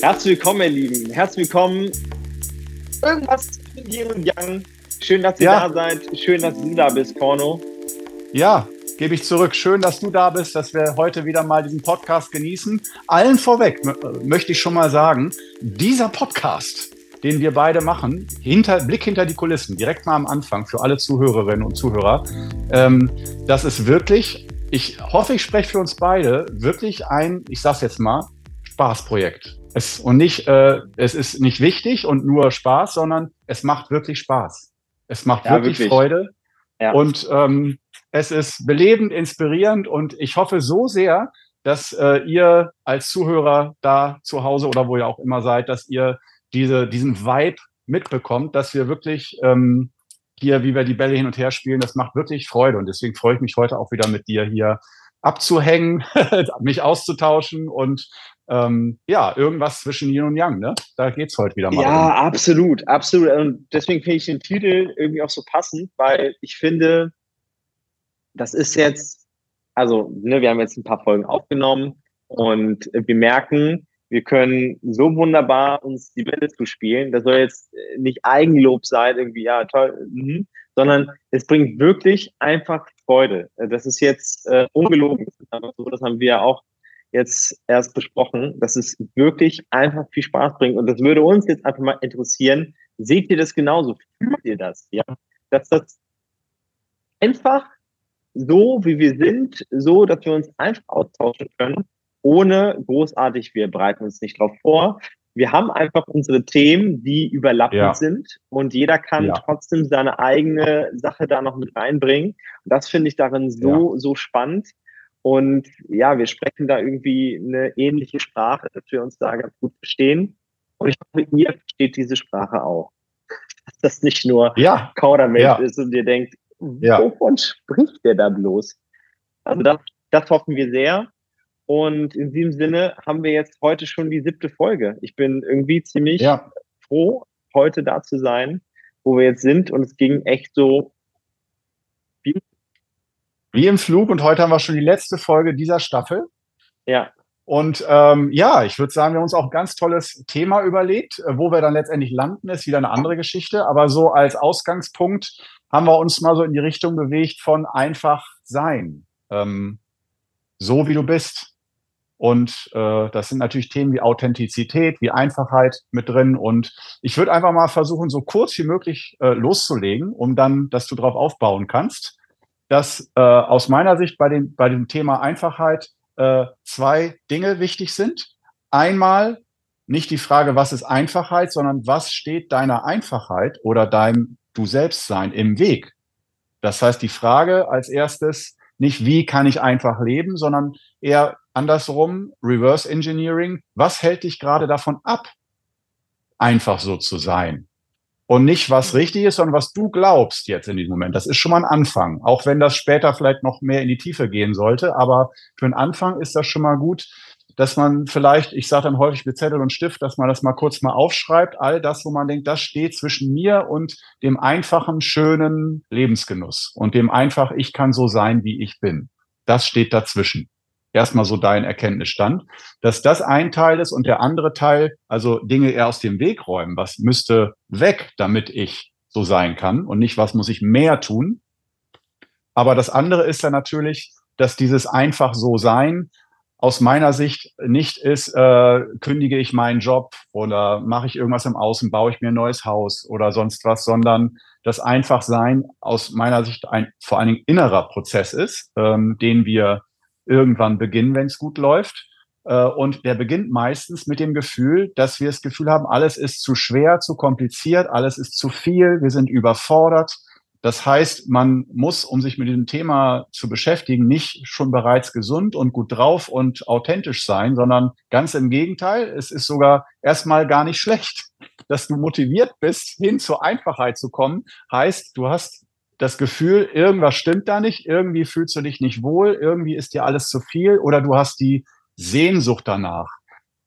Herzlich willkommen, ihr Lieben. Herzlich willkommen. Irgendwas zwischen Yin und Yang. Schön, dass ihr ja. da seid. Schön, dass du da bist, Korno. Ja, gebe ich zurück. Schön, dass du da bist, dass wir heute wieder mal diesen Podcast genießen. Allen vorweg möchte ich schon mal sagen, dieser Podcast, den wir beide machen, hinter, Blick hinter die Kulissen, direkt mal am Anfang für alle Zuhörerinnen und Zuhörer, ähm, das ist wirklich, ich hoffe, ich spreche für uns beide, wirklich ein, ich sag's jetzt mal, Spaßprojekt. Es, und nicht, äh, es ist nicht wichtig und nur Spaß, sondern es macht wirklich Spaß. Es macht ja, wirklich, wirklich, Freude. Ja. Und ähm, es ist belebend, inspirierend und ich hoffe so sehr, dass äh, ihr als Zuhörer da zu Hause oder wo ihr auch immer seid, dass ihr diese, diesen Vibe mitbekommt, dass wir wirklich ähm, hier, wie wir die Bälle hin und her spielen, das macht wirklich Freude. Und deswegen freue ich mich heute auch wieder mit dir hier abzuhängen, mich auszutauschen und ähm, ja, irgendwas zwischen Yin und Yang, ne? Da geht's heute wieder mal. Ja, um. absolut, absolut. Und deswegen finde ich den Titel irgendwie auch so passend, weil ich finde, das ist jetzt, also, ne, wir haben jetzt ein paar Folgen aufgenommen und wir merken, wir können so wunderbar uns die Bälle zu spielen. Das soll jetzt nicht Eigenlob sein, irgendwie, ja, toll, mhm, sondern es bringt wirklich einfach Freude. Das ist jetzt äh, ungelogen. Das haben wir ja auch jetzt erst besprochen, dass es wirklich einfach viel Spaß bringt. Und das würde uns jetzt einfach mal interessieren. Seht ihr das genauso? Fühlt ihr das? Ja, dass das einfach so, wie wir sind, so, dass wir uns einfach austauschen können, ohne großartig, wir bereiten uns nicht drauf vor. Wir haben einfach unsere Themen, die überlappend ja. sind und jeder kann ja. trotzdem seine eigene Sache da noch mit reinbringen. Und das finde ich darin so, ja. so spannend. Und ja, wir sprechen da irgendwie eine ähnliche Sprache, dass wir uns da ganz gut verstehen. Und ich hoffe, ihr versteht diese Sprache auch. Dass das nicht nur ja. Kaudermensch ja. ist und ihr denkt, ja. wovon spricht der da bloß? Also das, das hoffen wir sehr. Und in diesem Sinne haben wir jetzt heute schon die siebte Folge. Ich bin irgendwie ziemlich ja. froh, heute da zu sein, wo wir jetzt sind. Und es ging echt so wie im Flug und heute haben wir schon die letzte Folge dieser Staffel. Ja. Und ähm, ja, ich würde sagen, wir haben uns auch ein ganz tolles Thema überlegt. Äh, wo wir dann letztendlich landen, ist wieder eine andere Geschichte. Aber so als Ausgangspunkt haben wir uns mal so in die Richtung bewegt von einfach sein. Ähm, so wie du bist. Und äh, das sind natürlich Themen wie Authentizität, wie Einfachheit mit drin. Und ich würde einfach mal versuchen, so kurz wie möglich äh, loszulegen, um dann, dass du darauf aufbauen kannst dass äh, aus meiner Sicht bei dem, bei dem Thema Einfachheit äh, zwei Dinge wichtig sind. Einmal nicht die Frage, was ist Einfachheit, sondern was steht deiner Einfachheit oder deinem Du Selbstsein im Weg. Das heißt, die Frage als erstes nicht, wie kann ich einfach leben, sondern eher andersrum, Reverse Engineering, was hält dich gerade davon ab, einfach so zu sein? Und nicht was richtig ist, sondern was du glaubst jetzt in diesem Moment. Das ist schon mal ein Anfang, auch wenn das später vielleicht noch mehr in die Tiefe gehen sollte. Aber für einen Anfang ist das schon mal gut, dass man vielleicht, ich sage dann häufig mit Zettel und Stift, dass man das mal kurz mal aufschreibt, all das, wo man denkt, das steht zwischen mir und dem einfachen, schönen Lebensgenuss und dem einfach, ich kann so sein, wie ich bin. Das steht dazwischen erstmal so dein Erkenntnisstand, dass das ein Teil ist und der andere Teil, also Dinge eher aus dem Weg räumen. Was müsste weg, damit ich so sein kann und nicht, was muss ich mehr tun. Aber das andere ist dann natürlich, dass dieses einfach so sein aus meiner Sicht nicht ist, äh, kündige ich meinen Job oder mache ich irgendwas im Außen, baue ich mir ein neues Haus oder sonst was, sondern das Einfachsein aus meiner Sicht ein vor allen Dingen innerer Prozess ist, ähm, den wir irgendwann beginnen, wenn es gut läuft. Äh, und der beginnt meistens mit dem Gefühl, dass wir das Gefühl haben, alles ist zu schwer, zu kompliziert, alles ist zu viel, wir sind überfordert. Das heißt, man muss, um sich mit diesem Thema zu beschäftigen, nicht schon bereits gesund und gut drauf und authentisch sein, sondern ganz im Gegenteil. Es ist sogar erstmal gar nicht schlecht, dass du motiviert bist, hin zur Einfachheit zu kommen. Heißt, du hast das Gefühl, irgendwas stimmt da nicht, irgendwie fühlst du dich nicht wohl, irgendwie ist dir alles zu viel oder du hast die Sehnsucht danach,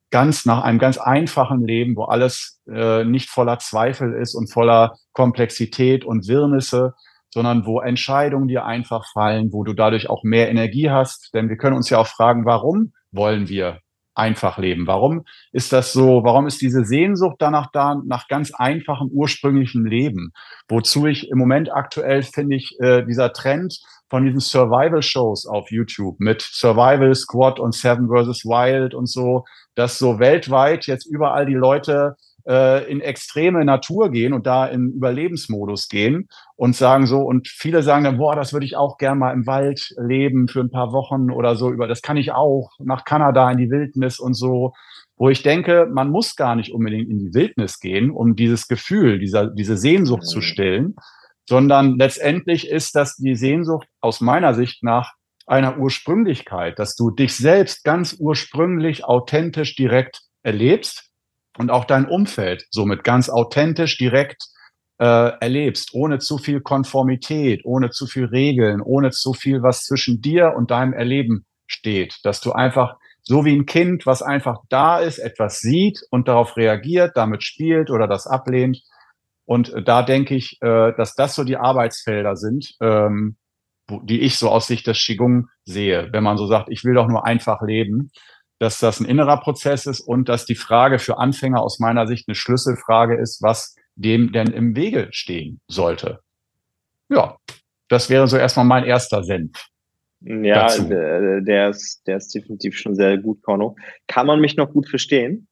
ganz nach einem ganz einfachen Leben, wo alles äh, nicht voller Zweifel ist und voller Komplexität und Wirrnisse, sondern wo Entscheidungen dir einfach fallen, wo du dadurch auch mehr Energie hast. Denn wir können uns ja auch fragen, warum wollen wir einfach leben? Warum ist das so? Warum ist diese Sehnsucht danach da, nach ganz einfachem ursprünglichem Leben? Wozu ich im Moment aktuell finde ich äh, dieser Trend von diesen Survival-Shows auf YouTube mit Survival Squad und Seven vs. Wild und so, dass so weltweit jetzt überall die Leute äh, in extreme Natur gehen und da in Überlebensmodus gehen und sagen so, und viele sagen dann, boah, das würde ich auch gern mal im Wald leben für ein paar Wochen oder so, über das kann ich auch nach Kanada in die Wildnis und so, wo ich denke, man muss gar nicht unbedingt in die Wildnis gehen, um dieses Gefühl, dieser, diese Sehnsucht zu stillen, sondern letztendlich ist das die Sehnsucht aus meiner Sicht nach einer Ursprünglichkeit, dass du dich selbst ganz ursprünglich, authentisch, direkt erlebst und auch dein Umfeld somit ganz authentisch, direkt äh, erlebst, ohne zu viel Konformität, ohne zu viel Regeln, ohne zu viel, was zwischen dir und deinem Erleben steht, dass du einfach so wie ein Kind, was einfach da ist, etwas sieht und darauf reagiert, damit spielt oder das ablehnt. Und da denke ich, äh, dass das so die Arbeitsfelder sind, ähm, die ich so aus Sicht des Qigong sehe. Wenn man so sagt, ich will doch nur einfach leben, dass das ein innerer Prozess ist und dass die Frage für Anfänger aus meiner Sicht eine Schlüsselfrage ist, was dem denn im Wege stehen sollte. Ja, das wäre so erstmal mein erster Senf. Ja, der ist, der ist definitiv schon sehr gut, Korno. Kann man mich noch gut verstehen?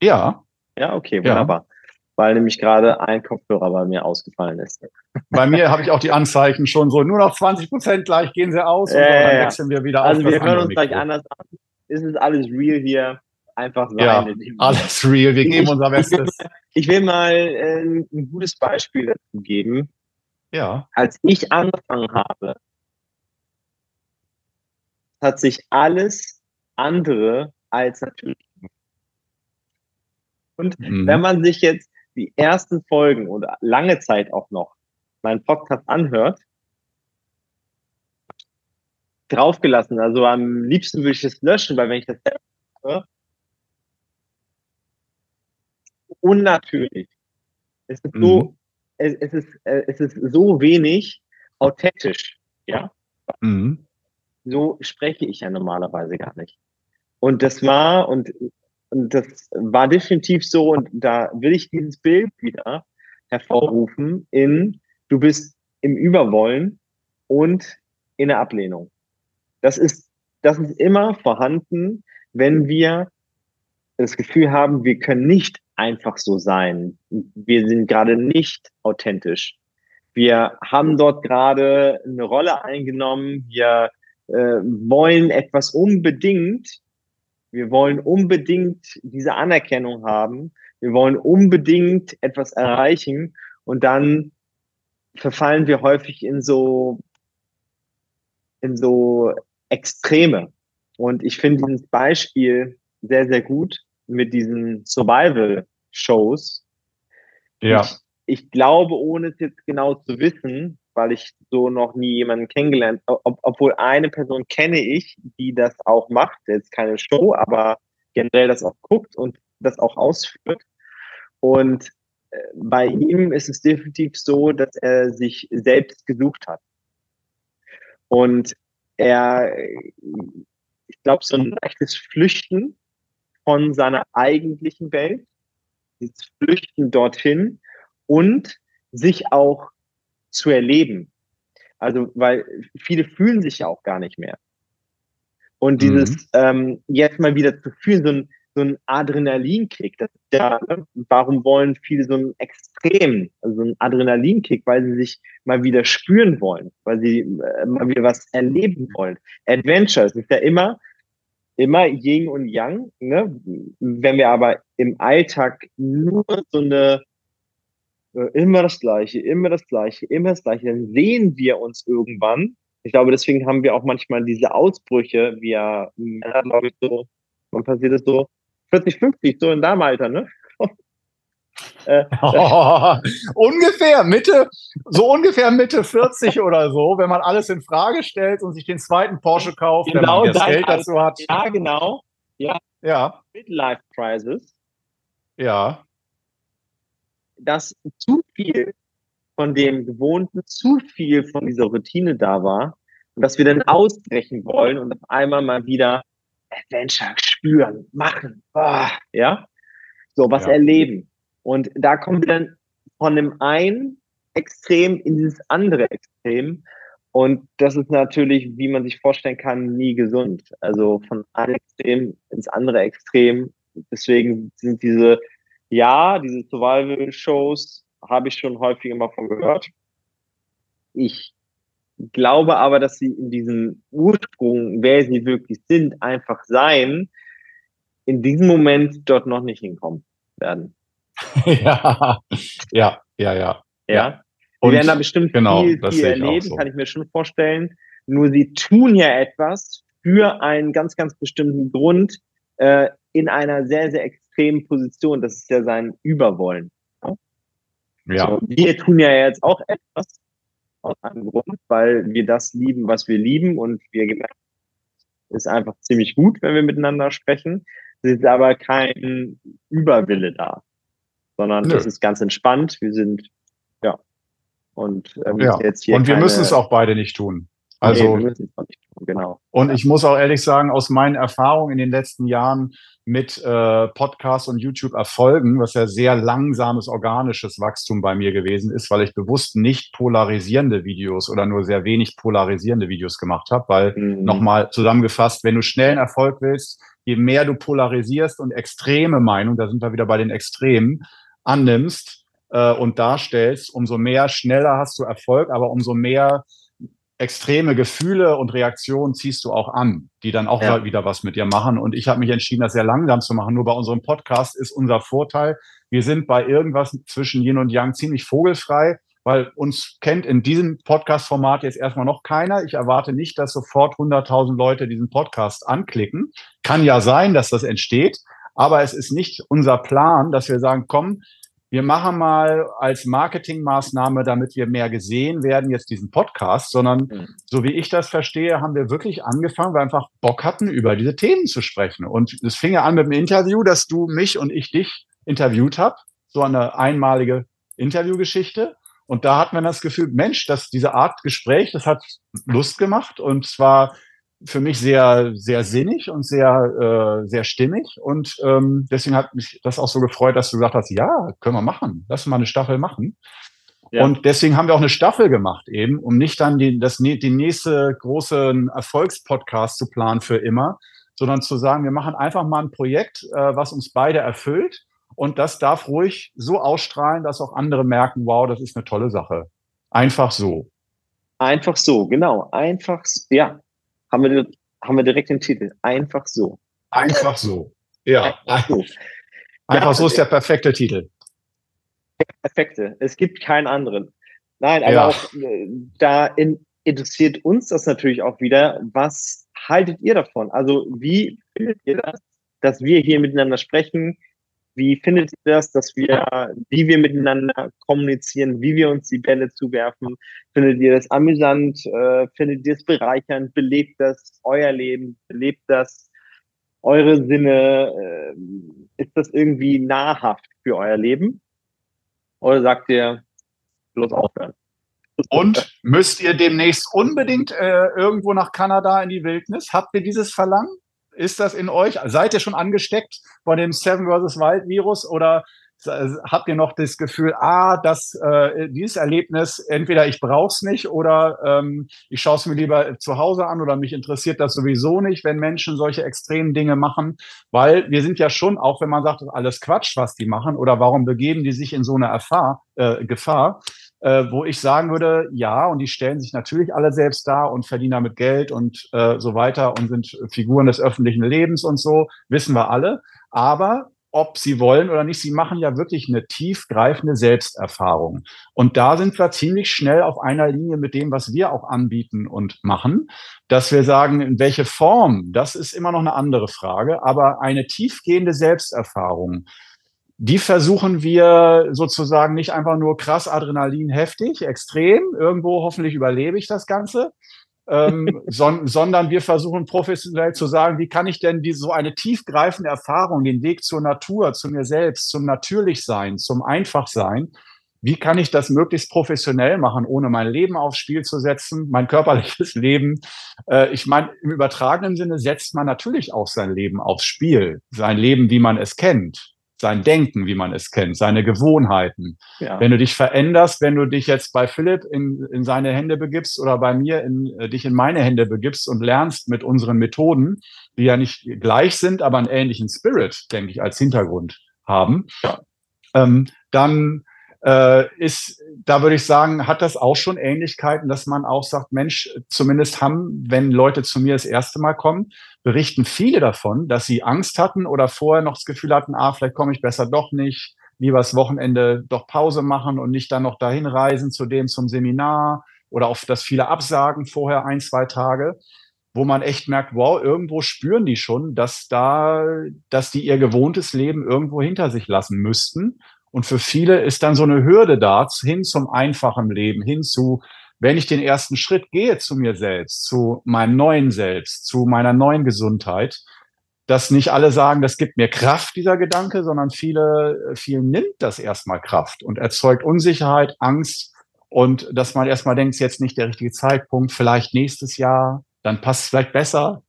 Ja. Ja, okay, wunderbar. Ja. Weil nämlich gerade ein Kopfhörer bei mir ausgefallen ist. Bei mir habe ich auch die Anzeichen schon so, nur noch 20 Prozent gleich gehen sie aus und äh, dann wechseln wir wieder also auf. Also wir hören uns Mikro. gleich anders an ist es alles real hier. Einfach sein. Ja, alles real. Wir geben unser Bestes. Ich will mal äh, ein gutes Beispiel dazu geben. Ja. Als ich angefangen habe, hat sich alles andere als natürlich. Und mhm. wenn man sich jetzt die ersten Folgen oder lange Zeit auch noch meinen Podcast anhört, draufgelassen. Also am liebsten würde ich es löschen, weil wenn ich das höre, unnatürlich. Es ist mhm. so, es, es, ist, äh, es ist so wenig authentisch, ja. Mhm. So spreche ich ja normalerweise gar nicht. Und das war, und, und das war definitiv so, und da will ich dieses Bild wieder hervorrufen in, du bist im Überwollen und in der Ablehnung. Das ist, das ist immer vorhanden, wenn wir das Gefühl haben, wir können nicht einfach so sein. Wir sind gerade nicht authentisch. Wir haben dort gerade eine Rolle eingenommen. Wir äh, wollen etwas unbedingt. Wir wollen unbedingt diese Anerkennung haben. Wir wollen unbedingt etwas erreichen. Und dann verfallen wir häufig in so, in so Extreme. Und ich finde dieses Beispiel sehr, sehr gut mit diesen Survival-Shows. Ja. Ich, ich, glaube, ohne es jetzt genau zu wissen, weil ich so noch nie jemanden kennengelernt, ob, obwohl eine Person kenne ich, die das auch macht, jetzt keine Show, aber generell das auch guckt und das auch ausführt. Und äh, bei ihm ist es definitiv so, dass er sich selbst gesucht hat. Und er, ich glaube, so ein leichtes Flüchten von seiner eigentlichen Welt, dieses Flüchten dorthin und sich auch zu erleben. Also, weil viele fühlen sich ja auch gar nicht mehr. Und dieses mhm. ähm, jetzt mal wieder zu fühlen, so ein, so ein Adrenalinkick. Das ist ja, ne? warum wollen viele so einen Extrem, also so einen Adrenalinkick, weil sie sich mal wieder spüren wollen, weil sie äh, mal wieder was erleben wollen. Adventure, es ist ja immer, immer Yin und Yang. Ne? Wenn wir aber im Alltag nur so eine äh, immer das Gleiche, immer das Gleiche, immer das Gleiche, dann sehen wir uns irgendwann. Ich glaube, deswegen haben wir auch manchmal diese Ausbrüche, wir Männer, glaube ich, so, wann passiert das so? 40, 50, so in deinem Alter, ne? äh, oh, ungefähr Mitte, so ungefähr Mitte 40 oder so, wenn man alles in Frage stellt und sich den zweiten Porsche kauft, genau wenn man das Geld dazu hat. Ja, genau. Ja. ja. Midlife Crisis. Ja. Dass zu viel von dem Gewohnten, zu viel von dieser Routine da war und dass wir dann ausbrechen wollen und auf einmal mal wieder Adventure spüren, machen, oh, ja, so was ja. erleben. Und da kommen wir dann von dem einen Extrem in dieses andere Extrem. Und das ist natürlich, wie man sich vorstellen kann, nie gesund. Also von einem Extrem ins andere Extrem. Deswegen sind diese, ja, diese Survival-Shows habe ich schon häufiger mal von gehört. Ich glaube aber, dass sie in diesem Ursprung, wer sie wirklich sind, einfach sein, in diesem Moment dort noch nicht hinkommen werden. ja, ja, ja, ja. Ja. Sie werden da bestimmt genau, viel, viel erleben, so. kann ich mir schon vorstellen. Nur sie tun ja etwas für einen ganz, ganz bestimmten Grund äh, in einer sehr, sehr extremen Position. Das ist ja sein Überwollen. Ja. So, wir tun ja jetzt auch etwas aus einem Grund, weil wir das lieben, was wir lieben und wir gemerkt ist einfach ziemlich gut, wenn wir miteinander sprechen. Es ist aber kein Überwille da, sondern es ist ganz entspannt. Wir sind und, ähm, ja. jetzt hier und wir müssen es auch beide nicht tun. Also, nee, genau. Und ja. ich muss auch ehrlich sagen, aus meinen Erfahrungen in den letzten Jahren mit äh, Podcasts und YouTube-Erfolgen, was ja sehr langsames organisches Wachstum bei mir gewesen ist, weil ich bewusst nicht polarisierende Videos oder nur sehr wenig polarisierende Videos gemacht habe, weil mhm. nochmal zusammengefasst, wenn du schnellen Erfolg willst, je mehr du polarisierst und extreme Meinung, da sind wir wieder bei den Extremen, annimmst, äh, und darstellst, umso mehr schneller hast du Erfolg, aber umso mehr extreme Gefühle und Reaktionen ziehst du auch an, die dann auch ja. wieder was mit dir machen. Und ich habe mich entschieden, das sehr langsam zu machen. Nur bei unserem Podcast ist unser Vorteil, wir sind bei irgendwas zwischen Yin und Yang ziemlich vogelfrei, weil uns kennt in diesem Podcast-Format jetzt erstmal noch keiner. Ich erwarte nicht, dass sofort 100.000 Leute diesen Podcast anklicken. Kann ja sein, dass das entsteht, aber es ist nicht unser Plan, dass wir sagen, komm, wir machen mal als Marketingmaßnahme, damit wir mehr gesehen werden, jetzt diesen Podcast, sondern mhm. so wie ich das verstehe, haben wir wirklich angefangen, weil wir einfach Bock hatten, über diese Themen zu sprechen. Und es fing ja an mit dem Interview, dass du mich und ich dich interviewt habt, so eine einmalige Interviewgeschichte. Und da hatten wir das Gefühl, Mensch, dass diese Art Gespräch, das hat Lust gemacht und zwar für mich sehr, sehr sinnig und sehr, äh, sehr stimmig. Und ähm, deswegen hat mich das auch so gefreut, dass du gesagt hast, ja, können wir machen. Lass mal eine Staffel machen. Ja. Und deswegen haben wir auch eine Staffel gemacht eben, um nicht dann die, das, die nächste große Erfolgspodcast zu planen für immer, sondern zu sagen, wir machen einfach mal ein Projekt, äh, was uns beide erfüllt. Und das darf ruhig so ausstrahlen, dass auch andere merken, wow, das ist eine tolle Sache. Einfach so. Einfach so, genau. Einfach, ja, haben wir, haben wir direkt den Titel. Einfach so. Einfach so. Ja. Einfach so, Einfach ja, so ist der perfekte Titel. Der perfekte. Es gibt keinen anderen. Nein, aber ja. auch äh, da in, interessiert uns das natürlich auch wieder. Was haltet ihr davon? Also, wie findet ihr das, dass wir hier miteinander sprechen? Wie findet ihr das, dass wir, wie wir miteinander kommunizieren, wie wir uns die Bälle zuwerfen? Findet ihr das amüsant? Äh, findet ihr es bereichernd? Belebt das euer Leben? Belebt das eure Sinne? Äh, ist das irgendwie nahrhaft für euer Leben? Oder sagt ihr, bloß aufhören? Und müsst ihr demnächst unbedingt äh, irgendwo nach Kanada in die Wildnis? Habt ihr dieses Verlangen? Ist das in euch? Seid ihr schon angesteckt von dem Seven vs. Wild Virus oder habt ihr noch das Gefühl, ah, das, äh, dieses Erlebnis, entweder ich brauche es nicht oder ähm, ich schaue es mir lieber zu Hause an oder mich interessiert das sowieso nicht, wenn Menschen solche extremen Dinge machen, weil wir sind ja schon, auch wenn man sagt, das ist alles Quatsch, was die machen oder warum begeben die sich in so eine Erfahr, äh, Gefahr, äh, wo ich sagen würde, ja, und die stellen sich natürlich alle selbst dar und verdienen damit Geld und äh, so weiter und sind Figuren des öffentlichen Lebens und so, wissen wir alle. Aber ob sie wollen oder nicht, sie machen ja wirklich eine tiefgreifende Selbsterfahrung. Und da sind wir ziemlich schnell auf einer Linie mit dem, was wir auch anbieten und machen, dass wir sagen, in welche Form, das ist immer noch eine andere Frage, aber eine tiefgehende Selbsterfahrung, die versuchen wir sozusagen nicht einfach nur krass Adrenalin heftig, extrem, irgendwo hoffentlich überlebe ich das Ganze, ähm, son sondern wir versuchen professionell zu sagen, wie kann ich denn die, so eine tiefgreifende Erfahrung, den Weg zur Natur, zu mir selbst, zum Natürlichsein, zum Einfachsein, wie kann ich das möglichst professionell machen, ohne mein Leben aufs Spiel zu setzen, mein körperliches Leben. Äh, ich meine, im übertragenen Sinne setzt man natürlich auch sein Leben aufs Spiel, sein Leben, wie man es kennt, sein Denken, wie man es kennt, seine Gewohnheiten. Ja. Wenn du dich veränderst, wenn du dich jetzt bei Philipp in, in seine Hände begibst oder bei mir in, äh, dich in meine Hände begibst und lernst mit unseren Methoden, die ja nicht gleich sind, aber einen ähnlichen Spirit, denke ich, als Hintergrund haben, ja. ähm, dann äh, ist, da würde ich sagen, hat das auch schon Ähnlichkeiten, dass man auch sagt, Mensch, zumindest haben, wenn Leute zu mir das erste Mal kommen, berichten viele davon, dass sie Angst hatten oder vorher noch das Gefühl hatten, ah, vielleicht komme ich besser doch nicht, lieber das Wochenende doch Pause machen und nicht dann noch dahin reisen zu dem zum Seminar oder auf das viele Absagen vorher ein, zwei Tage, wo man echt merkt, wow, irgendwo spüren die schon, dass da, dass die ihr gewohntes Leben irgendwo hinter sich lassen müssten und für viele ist dann so eine Hürde da, hin zum einfachen Leben, hin zu, wenn ich den ersten Schritt gehe zu mir selbst, zu meinem neuen Selbst, zu meiner neuen Gesundheit, dass nicht alle sagen, das gibt mir Kraft, dieser Gedanke, sondern viele, vielen nimmt das erstmal Kraft und erzeugt Unsicherheit, Angst und dass man erstmal denkt, jetzt nicht der richtige Zeitpunkt, vielleicht nächstes Jahr, dann passt es vielleicht besser.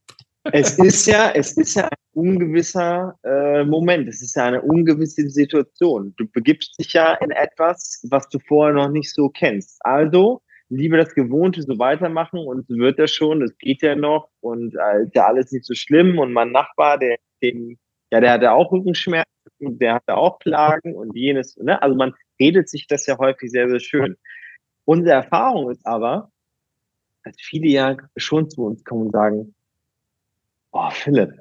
Es ist ja, es ist ja ein ungewisser äh, Moment. Es ist ja eine ungewisse Situation. Du begibst dich ja in etwas, was du vorher noch nicht so kennst. Also lieber das Gewohnte so weitermachen und wird das schon. Es geht ja noch und äh, ja alles nicht so schlimm. Und mein Nachbar, der, den, ja, der hatte auch Rückenschmerzen der hatte auch Plagen und jenes. Ne? Also man redet sich das ja häufig sehr, sehr schön. Unsere Erfahrung ist aber, dass viele ja schon zu uns kommen und sagen, oh Philipp,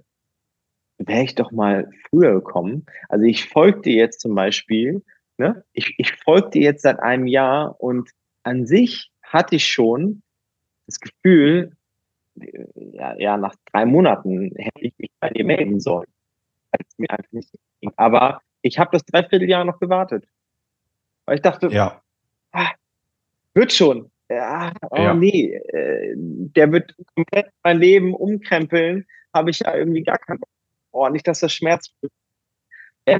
wäre ich doch mal früher gekommen. Also ich folgte jetzt zum Beispiel, ne? ich, ich folgte jetzt seit einem Jahr und an sich hatte ich schon das Gefühl, ja, ja nach drei Monaten hätte ich mich bei dir melden sollen. Ging. Aber ich habe das Dreivierteljahr noch gewartet. Weil ich dachte, ja. ah, wird schon. Ja, oh ja. nee, äh, der wird komplett mein Leben umkrempeln habe ich ja irgendwie gar keinen Oh, nicht, dass das Schmerz er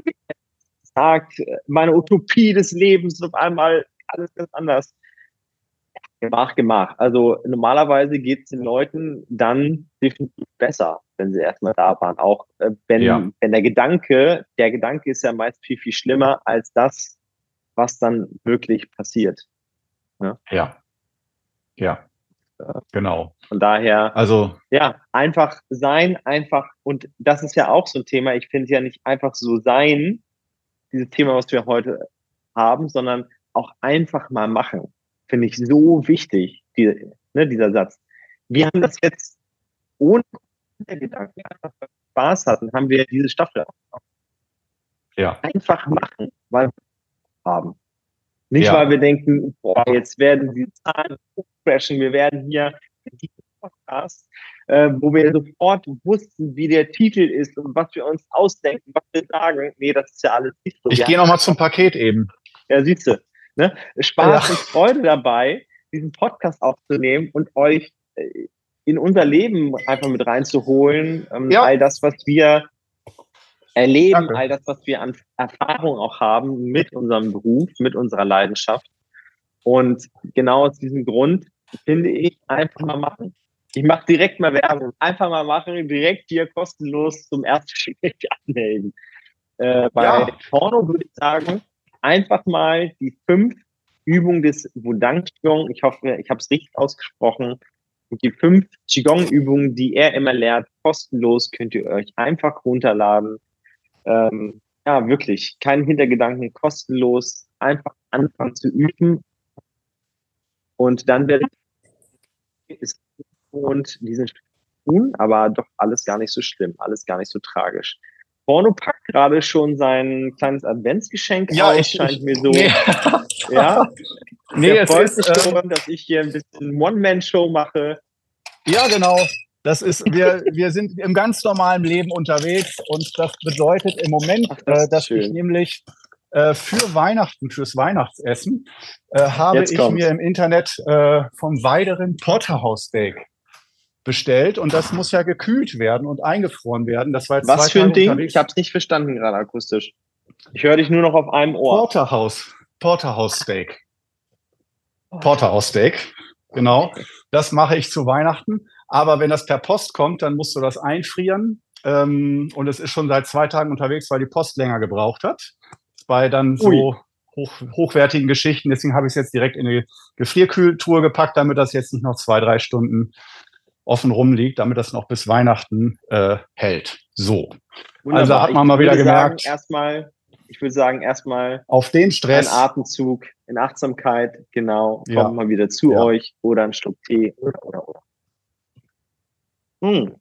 sagt, meine Utopie des Lebens auf einmal alles ganz anders. Gemach, gemach. Also normalerweise geht es den Leuten dann definitiv besser, wenn sie erstmal da waren. Auch äh, wenn, ja. wenn der Gedanke, der Gedanke ist ja meist viel, viel schlimmer als das, was dann wirklich passiert. Ja. Ja. ja. Genau. Von daher, also ja, einfach sein, einfach, und das ist ja auch so ein Thema. Ich finde ja nicht einfach so sein, dieses Thema, was wir heute haben, sondern auch einfach mal machen. Finde ich so wichtig, die, ne, dieser Satz. Wir haben das jetzt ohne Gedanken einfach Spaß hatten, haben wir diese Staffel. Ja. Einfach machen, weil wir haben. Nicht, ja. weil wir denken, boah, jetzt werden die Zahlen crashen, wir werden hier Podcast, äh, wo wir sofort wussten, wie der Titel ist und was wir uns ausdenken, was wir sagen. Nee, das ist ja alles nicht so. Ich gehe nochmal zum Paket eben. Ja, siehst du. Ne? Spaß ja. und Freude dabei, diesen Podcast aufzunehmen und euch äh, in unser Leben einfach mit reinzuholen. Ähm, ja. All das, was wir erleben, Danke. all das, was wir an Erfahrung auch haben mit unserem Beruf, mit unserer Leidenschaft. Und genau aus diesem Grund finde ich, einfach mal machen. Ich mache direkt mal Werbung. Einfach mal machen, direkt hier kostenlos zum Erstgespräch anmelden. Äh, bei ja. Porno würde ich sagen, einfach mal die fünf Übungen des Wudang Qigong, ich hoffe, ich habe es richtig ausgesprochen, die fünf Qigong-Übungen, die er immer lehrt, kostenlos, könnt ihr euch einfach runterladen. Ähm, ja, wirklich, kein Hintergedanken, kostenlos, einfach anfangen zu üben. Und dann werde ich und diesen tun, aber doch alles gar nicht so schlimm, alles gar nicht so tragisch. Porno packt gerade schon sein kleines Adventsgeschenk ja, aus, ich, scheint mir so. Nee. Ja, nee, es freut ist, sich schon, ähm, dass ich hier ein bisschen One-Man-Show mache. Ja, genau. Das ist, wir, wir sind im ganz normalen Leben unterwegs und das bedeutet im Moment, Ach, das äh, dass schön. ich nämlich äh, für Weihnachten, fürs Weihnachtsessen, äh, habe Jetzt ich kommt's. mir im Internet äh, vom Weideren Porterhouse Steak bestellt und das muss ja gekühlt werden und eingefroren werden. Das war jetzt Was für ein Ding? Unterwegs. Ich habe es nicht verstanden gerade akustisch. Ich höre dich nur noch auf einem Ohr. Porterhouse. Porterhouse Steak. Porterhouse Steak, genau. Das mache ich zu Weihnachten. Aber wenn das per Post kommt, dann musst du das einfrieren. Ähm, und es ist schon seit zwei Tagen unterwegs, weil die Post länger gebraucht hat. Bei dann so hoch, hochwertigen Geschichten. Deswegen habe ich es jetzt direkt in die Gefrierkühltour gepackt, damit das jetzt nicht noch zwei, drei Stunden offen rumliegt, damit das noch bis Weihnachten äh, hält. So. Wunderbar. Also hat man ich mal wieder gemerkt. Erstmal, ich würde sagen, erstmal auf den Stress. Ein Atemzug in Achtsamkeit, genau. Ja. Kommt mal wieder zu ja. euch oder ein Schluck Tee oder oder oder. Hm.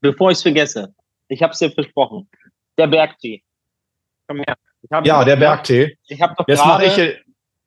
Bevor ich es vergesse, ich habe es dir versprochen. Der Bergtee. Komm her. ja, der Bergtee. Ich habe doch jetzt mache ich,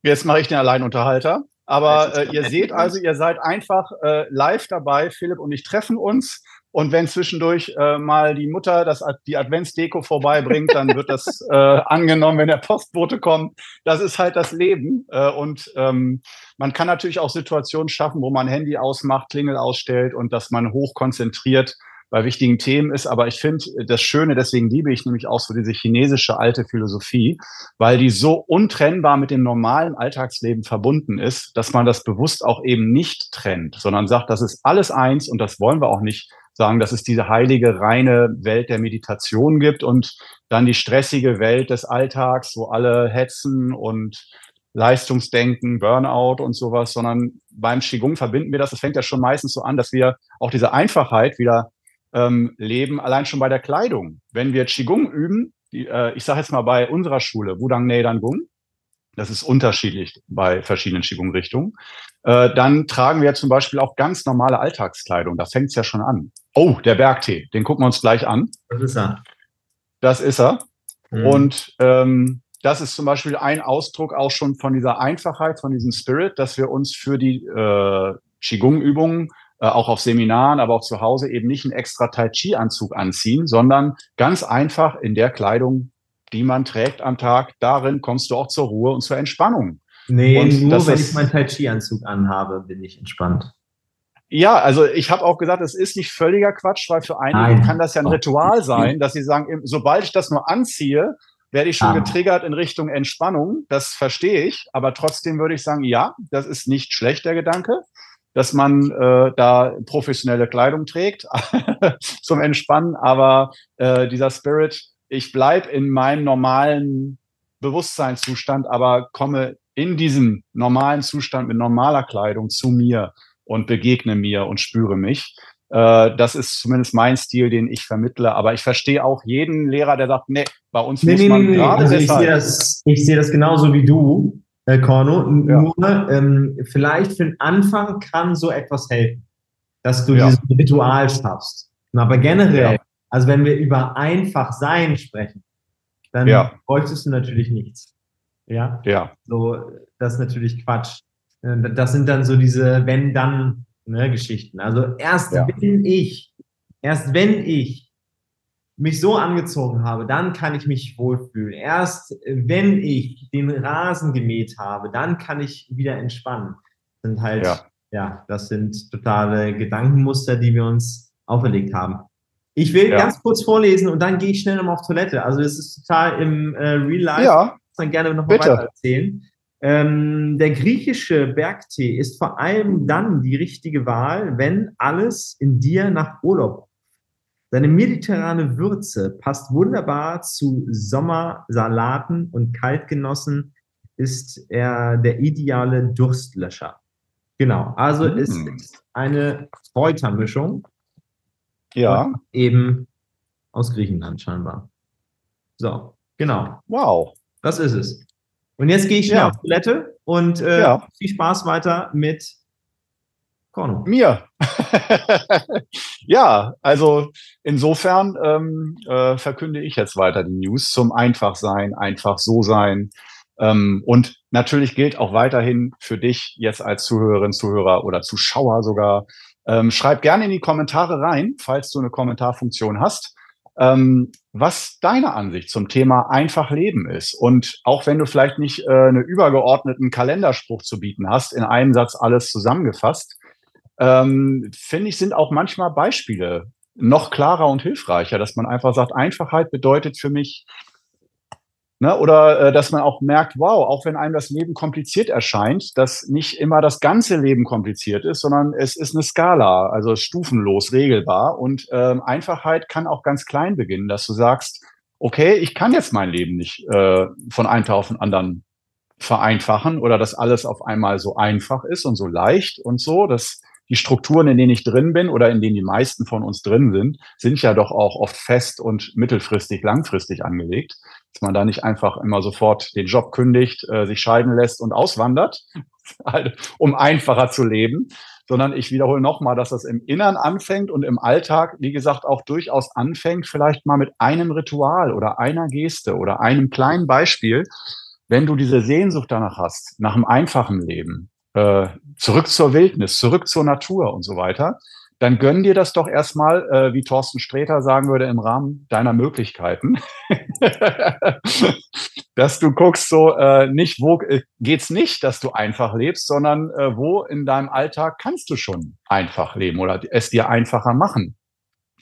jetzt mache ich den Alleinunterhalter. Aber äh, ihr seht also, ihr seid einfach äh, live dabei. Philipp und ich treffen uns. Und wenn zwischendurch äh, mal die Mutter das, die Adventsdeko vorbeibringt, dann wird das äh, angenommen, wenn der Postbote kommt. Das ist halt das Leben. Äh, und ähm, man kann natürlich auch Situationen schaffen, wo man Handy ausmacht, Klingel ausstellt und dass man hoch konzentriert bei wichtigen Themen ist. Aber ich finde das Schöne, deswegen liebe ich nämlich auch so diese chinesische alte Philosophie, weil die so untrennbar mit dem normalen Alltagsleben verbunden ist, dass man das bewusst auch eben nicht trennt, sondern sagt, das ist alles eins und das wollen wir auch nicht sagen, dass es diese heilige, reine Welt der Meditation gibt und dann die stressige Welt des Alltags, wo alle hetzen und Leistungsdenken, Burnout und sowas, sondern beim Qigong verbinden wir das. Das fängt ja schon meistens so an, dass wir auch diese Einfachheit wieder ähm, leben, allein schon bei der Kleidung. Wenn wir Qigong üben, die, äh, ich sage jetzt mal bei unserer Schule, Wudang Neidan Gung, das ist unterschiedlich bei verschiedenen Qigong-Richtungen, äh, dann tragen wir zum Beispiel auch ganz normale Alltagskleidung. Da fängt es ja schon an. Oh, der Bergtee, den gucken wir uns gleich an. Das ist er. Das ist er. Mhm. Und ähm, das ist zum Beispiel ein Ausdruck auch schon von dieser Einfachheit, von diesem Spirit, dass wir uns für die äh, Qigong-Übungen äh, auch auf Seminaren, aber auch zu Hause eben nicht einen extra Tai Chi-Anzug anziehen, sondern ganz einfach in der Kleidung, die man trägt am Tag. Darin kommst du auch zur Ruhe und zur Entspannung. Nee, und nur wenn ich meinen Tai Chi-Anzug anhabe, bin ich entspannt. Ja, also ich habe auch gesagt, es ist nicht völliger Quatsch, weil für einige Nein. kann das ja ein Ritual sein, dass sie sagen, sobald ich das nur anziehe, werde ich schon ah. getriggert in Richtung Entspannung. Das verstehe ich, aber trotzdem würde ich sagen, ja, das ist nicht schlecht, der Gedanke dass man äh, da professionelle Kleidung trägt zum Entspannen. Aber äh, dieser Spirit, ich bleibe in meinem normalen Bewusstseinszustand, aber komme in diesem normalen Zustand mit normaler Kleidung zu mir und begegne mir und spüre mich. Äh, das ist zumindest mein Stil, den ich vermittle. Aber ich verstehe auch jeden Lehrer, der sagt, nee, bei uns nee, muss nee, man nee, gerade also ich sehe das, ich sehe das genauso wie du äh, Corno. Ja. Nur ähm, vielleicht für den Anfang kann so etwas helfen, dass du ja. dieses Ritual schaffst. Aber generell, ja. also wenn wir über einfach sein sprechen, dann bräuchtest du natürlich nichts. Ja. Ja. So, das ist natürlich Quatsch. Äh, das sind dann so diese Wenn-Dann-Geschichten. Also erst wenn ich, erst wenn ich mich so angezogen habe, dann kann ich mich wohlfühlen. Erst wenn ich den Rasen gemäht habe, dann kann ich wieder entspannen. Das sind halt, ja, ja das sind totale Gedankenmuster, die wir uns auferlegt haben. Ich will ja. ganz kurz vorlesen und dann gehe ich schnell nochmal auf Toilette. Also das ist total im äh, Real Life. Ja. Ich kann gerne noch mal weiter erzählen. Ähm, der griechische Bergtee ist vor allem dann die richtige Wahl, wenn alles in dir nach Urlaub seine mediterrane Würze passt wunderbar zu Sommersalaten und Kaltgenossen ist er der ideale Durstlöscher. Genau, also mm. es ist eine Kräutermischung. Ja. Eben aus Griechenland scheinbar. So, genau. Wow. Das ist es. Und jetzt gehe ich schnell ja. auf Toilette und äh, ja. viel Spaß weiter mit Korno. Mir. ja, also insofern ähm, äh, verkünde ich jetzt weiter die News zum Einfachsein, einfach so sein. Ähm, und natürlich gilt auch weiterhin für dich jetzt als Zuhörerin, Zuhörer oder Zuschauer sogar. Ähm, schreib gerne in die Kommentare rein, falls du eine Kommentarfunktion hast, ähm, was deine Ansicht zum Thema einfach Leben ist. Und auch wenn du vielleicht nicht äh, einen übergeordneten Kalenderspruch zu bieten hast, in einem Satz alles zusammengefasst, ähm, finde ich, sind auch manchmal Beispiele noch klarer und hilfreicher, dass man einfach sagt, Einfachheit bedeutet für mich Ne? Oder äh, dass man auch merkt, wow, auch wenn einem das Leben kompliziert erscheint, dass nicht immer das ganze Leben kompliziert ist, sondern es ist eine Skala, also stufenlos regelbar. Und ähm, Einfachheit kann auch ganz klein beginnen, dass du sagst, okay, ich kann jetzt mein Leben nicht äh, von einem Tag auf den anderen vereinfachen oder dass alles auf einmal so einfach ist und so leicht und so. dass die Strukturen, in denen ich drin bin oder in denen die meisten von uns drin sind, sind ja doch auch oft fest und mittelfristig, langfristig angelegt. Dass man da nicht einfach immer sofort den Job kündigt, äh, sich scheiden lässt und auswandert, um einfacher zu leben, sondern ich wiederhole nochmal, dass das im Innern anfängt und im Alltag, wie gesagt, auch durchaus anfängt, vielleicht mal mit einem Ritual oder einer Geste oder einem kleinen Beispiel, wenn du diese Sehnsucht danach hast, nach einem einfachen Leben, äh, zurück zur Wildnis, zurück zur Natur und so weiter, dann gönn dir das doch erstmal, äh, wie Thorsten Sträter sagen würde, im Rahmen deiner Möglichkeiten. dass du guckst, so äh, nicht, wo äh, geht's nicht, dass du einfach lebst, sondern äh, wo in deinem Alltag kannst du schon einfach leben oder es dir einfacher machen.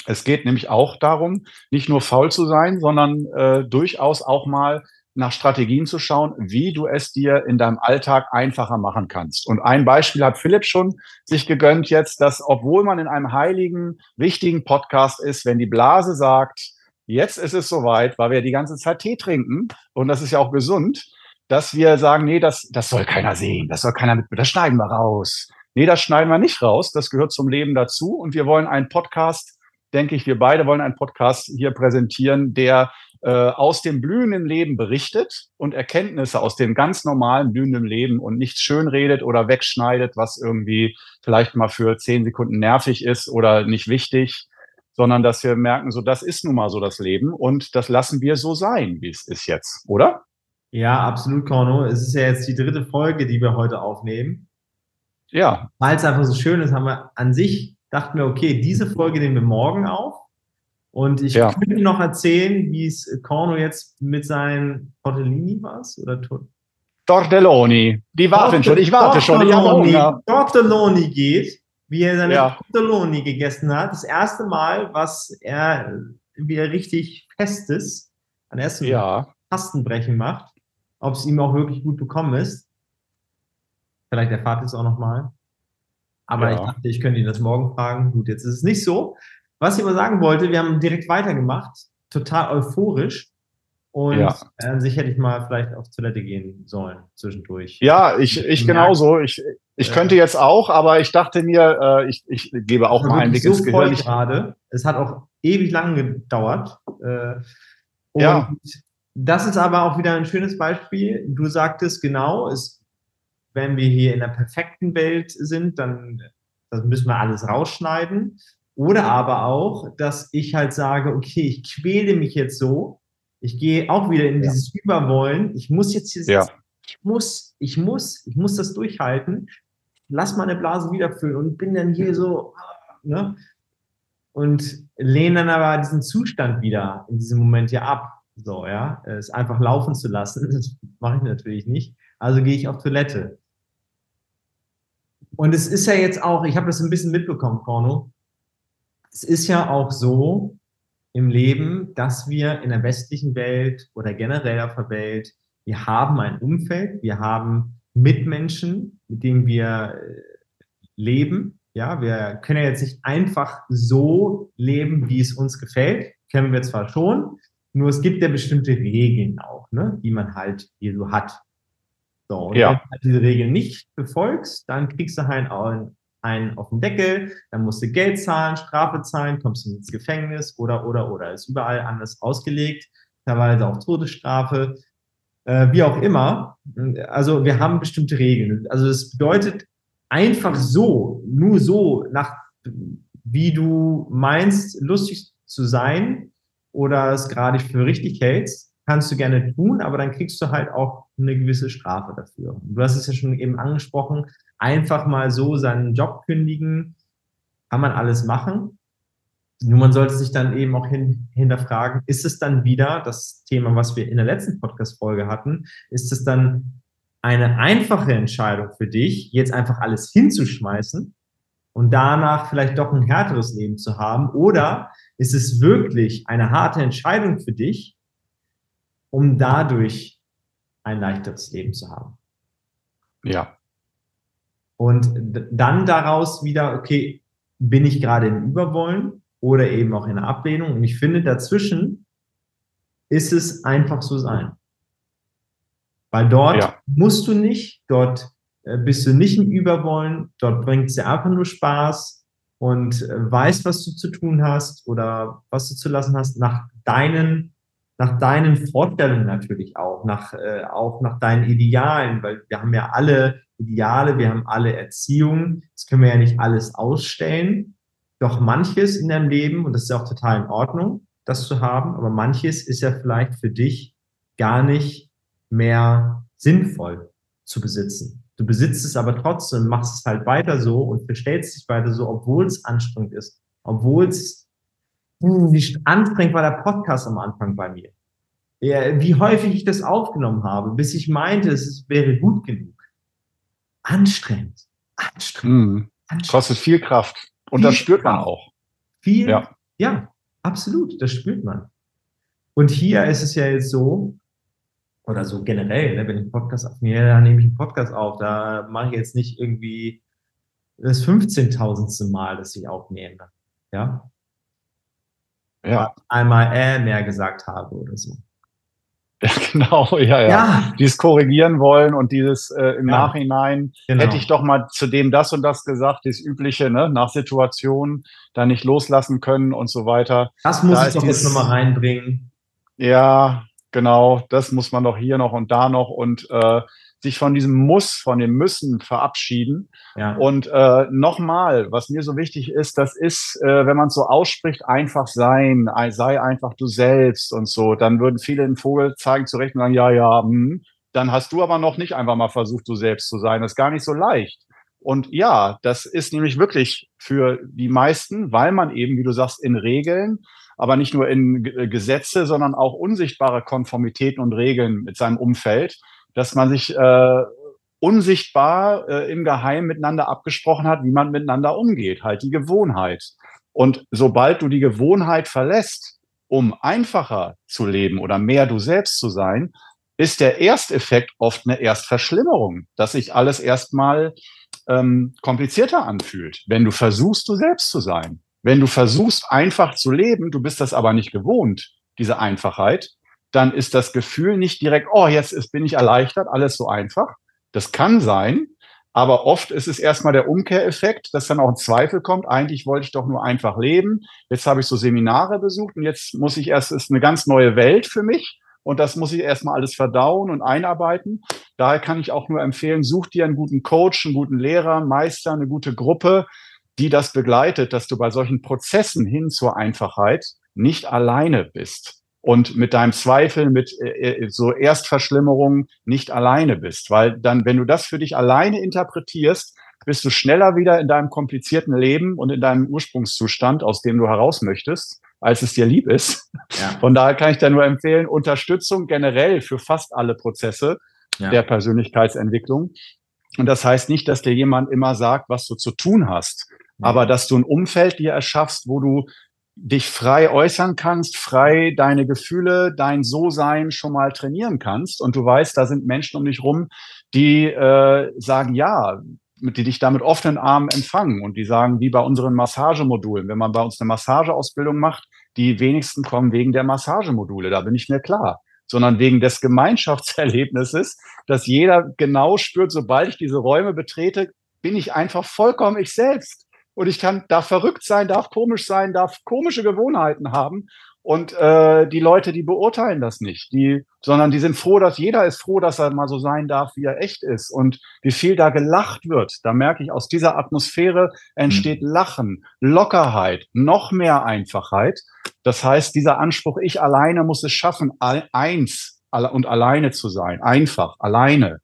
Es geht nämlich auch darum, nicht nur faul zu sein, sondern äh, durchaus auch mal nach Strategien zu schauen, wie du es dir in deinem Alltag einfacher machen kannst. Und ein Beispiel hat Philipp schon sich gegönnt jetzt, dass obwohl man in einem heiligen, wichtigen Podcast ist, wenn die Blase sagt, jetzt ist es soweit, weil wir die ganze Zeit Tee trinken und das ist ja auch gesund, dass wir sagen, nee, das, das soll keiner sehen, das soll keiner mit, das schneiden wir raus. Nee, das schneiden wir nicht raus, das gehört zum Leben dazu und wir wollen einen Podcast, denke ich, wir beide wollen einen Podcast hier präsentieren, der äh, aus dem blühenden Leben berichtet und Erkenntnisse aus dem ganz normalen blühenden Leben und nichts schönredet oder wegschneidet, was irgendwie vielleicht mal für zehn Sekunden nervig ist oder nicht wichtig, sondern dass wir merken, so das ist nun mal so das Leben und das lassen wir so sein, wie es ist jetzt, oder? Ja, absolut, Korno. Es ist ja jetzt die dritte Folge, die wir heute aufnehmen. Ja. Weil es einfach so schön ist, haben wir an sich, dachten wir, okay, diese Folge nehmen wir morgen auf und ich ja. könnte noch erzählen, wie es Corno jetzt mit seinen Tortellini war oder Tortelloni. Die warten schon, ich warte schon. Ich habe Tortelloni geht, wie er seine ja. Tortelloni gegessen hat. Das erste Mal, was er, wie er richtig festes an ersten ja. Tastenbrechen macht. Ob es ihm auch wirklich gut bekommen ist. Vielleicht erfahrt ihr es auch nochmal. Aber ja. ich dachte, ich könnte ihn das morgen fragen. Gut, jetzt ist es nicht so. Was ich aber sagen wollte, wir haben direkt weitergemacht, total euphorisch. Und ja. an sich hätte ich mal vielleicht auf Toilette gehen sollen zwischendurch. Ja, ich, ich genauso. Ich, ich könnte jetzt auch, aber ich dachte mir, äh, ich, ich gebe auch mal einen Blick so ins Gehirn. gerade. Es hat auch ewig lang gedauert. Äh, und ja. das ist aber auch wieder ein schönes Beispiel. Du sagtest genau, es, wenn wir hier in der perfekten Welt sind, dann müssen wir alles rausschneiden. Oder aber auch, dass ich halt sage, okay, ich quäle mich jetzt so, ich gehe auch wieder in dieses ja. Überwollen, ich muss jetzt hier ja. ich muss, ich muss, ich muss das durchhalten, lass meine Blase wieder füllen und bin dann hier so, ne? Und lehne dann aber diesen Zustand wieder in diesem Moment hier ab. So, ja, es einfach laufen zu lassen, das mache ich natürlich nicht. Also gehe ich auf Toilette. Und es ist ja jetzt auch, ich habe das ein bisschen mitbekommen, Korno, es ist ja auch so im Leben, dass wir in der westlichen Welt oder generell auf der Welt, wir haben ein Umfeld, wir haben Mitmenschen, mit denen wir äh, leben. Ja, wir können ja jetzt nicht einfach so leben, wie es uns gefällt. Kennen wir zwar schon, nur es gibt ja bestimmte Regeln auch, ne, die man halt hier so hat. So, und ja. wenn du halt diese Regeln nicht befolgst, dann kriegst du halt auch einen auf den Deckel, dann musst du Geld zahlen, Strafe zahlen, kommst du ins Gefängnis oder, oder, oder. Ist überall anders ausgelegt, teilweise auch Todesstrafe, äh, wie auch immer. Also wir haben bestimmte Regeln. Also das bedeutet einfach so, nur so, nach wie du meinst, lustig zu sein oder es gerade für richtig hältst, kannst du gerne tun, aber dann kriegst du halt auch eine gewisse Strafe dafür. Du hast es ja schon eben angesprochen, einfach mal so seinen Job kündigen, kann man alles machen. Nur man sollte sich dann eben auch hin, hinterfragen, ist es dann wieder das Thema, was wir in der letzten Podcast-Folge hatten, ist es dann eine einfache Entscheidung für dich, jetzt einfach alles hinzuschmeißen und danach vielleicht doch ein härteres Leben zu haben? Oder ist es wirklich eine harte Entscheidung für dich, um dadurch ein leichteres Leben zu haben. Ja. Und dann daraus wieder, okay, bin ich gerade im Überwollen oder eben auch in der Ablehnung? Und ich finde, dazwischen ist es einfach so sein. Weil dort ja. musst du nicht, dort äh, bist du nicht im Überwollen, dort bringt es dir einfach nur Spaß und äh, weißt, was du zu tun hast oder was du zu lassen hast, nach deinen, nach deinen Vorstellungen natürlich auch, nach, äh, auch nach deinen Idealen, weil wir haben ja alle Ideale, wir haben alle Erziehungen, das können wir ja nicht alles ausstellen, doch manches in deinem Leben, und das ist ja auch total in Ordnung, das zu haben, aber manches ist ja vielleicht für dich gar nicht mehr sinnvoll zu besitzen. Du besitzt es aber trotzdem, machst es halt weiter so und bestellst dich weiter so, obwohl es anstrengend ist, obwohl es wie anstrengend war der Podcast am Anfang bei mir. Ja, wie häufig ich das aufgenommen habe, bis ich meinte, es wäre gut genug. Anstrengend. Anstrengend. Mhm. anstrengend. Kostet viel Kraft. Und viel das spürt man auch. Viel, ja. ja, absolut, das spürt man. Und hier ist es ja jetzt so, oder so generell, ne, wenn ich einen Podcast aufnehme, dann nehme ich einen Podcast auf. Da mache ich jetzt nicht irgendwie das 15.000. Mal, dass ich aufnehme. Ja. Ja. Einmal äh mehr gesagt habe oder so. Ja, genau, ja, ja. ja. Die es korrigieren wollen und dieses äh, im ja. Nachhinein genau. hätte ich doch mal zu dem das und das gesagt, das Übliche, ne, nach Situationen da nicht loslassen können und so weiter. Das muss da ich doch jetzt nochmal reinbringen. Ja, genau, das muss man doch hier noch und da noch und äh, sich von diesem Muss, von dem Müssen verabschieden. Ja. Und äh, nochmal, was mir so wichtig ist, das ist, äh, wenn man es so ausspricht, einfach sein, sei einfach du selbst und so. Dann würden viele den Vogel zeigen zurecht und sagen, ja, ja, hm. dann hast du aber noch nicht einfach mal versucht, du selbst zu sein. Das ist gar nicht so leicht. Und ja, das ist nämlich wirklich für die meisten, weil man eben, wie du sagst, in Regeln aber nicht nur in Gesetze, sondern auch unsichtbare Konformitäten und Regeln mit seinem Umfeld, dass man sich äh, unsichtbar äh, im Geheimen miteinander abgesprochen hat, wie man miteinander umgeht, halt die Gewohnheit. Und sobald du die Gewohnheit verlässt, um einfacher zu leben oder mehr du selbst zu sein, ist der Ersteffekt oft eine Erstverschlimmerung, dass sich alles erstmal ähm, komplizierter anfühlt, wenn du versuchst, du selbst zu sein. Wenn du versuchst, einfach zu leben, du bist das aber nicht gewohnt, diese Einfachheit, dann ist das Gefühl nicht direkt, oh, jetzt ist, bin ich erleichtert, alles so einfach. Das kann sein, aber oft ist es erstmal der Umkehreffekt, dass dann auch ein Zweifel kommt. Eigentlich wollte ich doch nur einfach leben. Jetzt habe ich so Seminare besucht und jetzt muss ich erst, ist eine ganz neue Welt für mich. Und das muss ich erstmal alles verdauen und einarbeiten. Daher kann ich auch nur empfehlen, such dir einen guten Coach, einen guten Lehrer, Meister, eine gute Gruppe, die das begleitet, dass du bei solchen Prozessen hin zur Einfachheit nicht alleine bist und mit deinem Zweifel, mit äh, äh, so Erstverschlimmerungen nicht alleine bist. Weil dann, wenn du das für dich alleine interpretierst, bist du schneller wieder in deinem komplizierten Leben und in deinem Ursprungszustand, aus dem du heraus möchtest, als es dir lieb ist. Ja. Von daher kann ich dir nur empfehlen, Unterstützung generell für fast alle Prozesse ja. der Persönlichkeitsentwicklung. Und das heißt nicht, dass dir jemand immer sagt, was du zu tun hast aber dass du ein Umfeld dir erschaffst, wo du dich frei äußern kannst, frei deine Gefühle, dein So-Sein schon mal trainieren kannst. Und du weißt, da sind Menschen um dich rum, die äh, sagen, ja, die dich da mit offenen Armen empfangen. Und die sagen, wie bei unseren Massagemodulen, wenn man bei uns eine Massageausbildung macht, die wenigsten kommen wegen der Massagemodule, da bin ich mir klar, sondern wegen des Gemeinschaftserlebnisses, dass jeder genau spürt, sobald ich diese Räume betrete, bin ich einfach vollkommen ich selbst und ich kann, darf verrückt sein, darf komisch sein, darf komische Gewohnheiten haben. Und äh, die Leute, die beurteilen das nicht, die, sondern die sind froh, dass jeder ist froh, dass er mal so sein darf, wie er echt ist. Und wie viel da gelacht wird, da merke ich, aus dieser Atmosphäre entsteht mhm. Lachen, Lockerheit, noch mehr Einfachheit. Das heißt, dieser Anspruch, ich alleine muss es schaffen, eins und alleine zu sein, einfach, alleine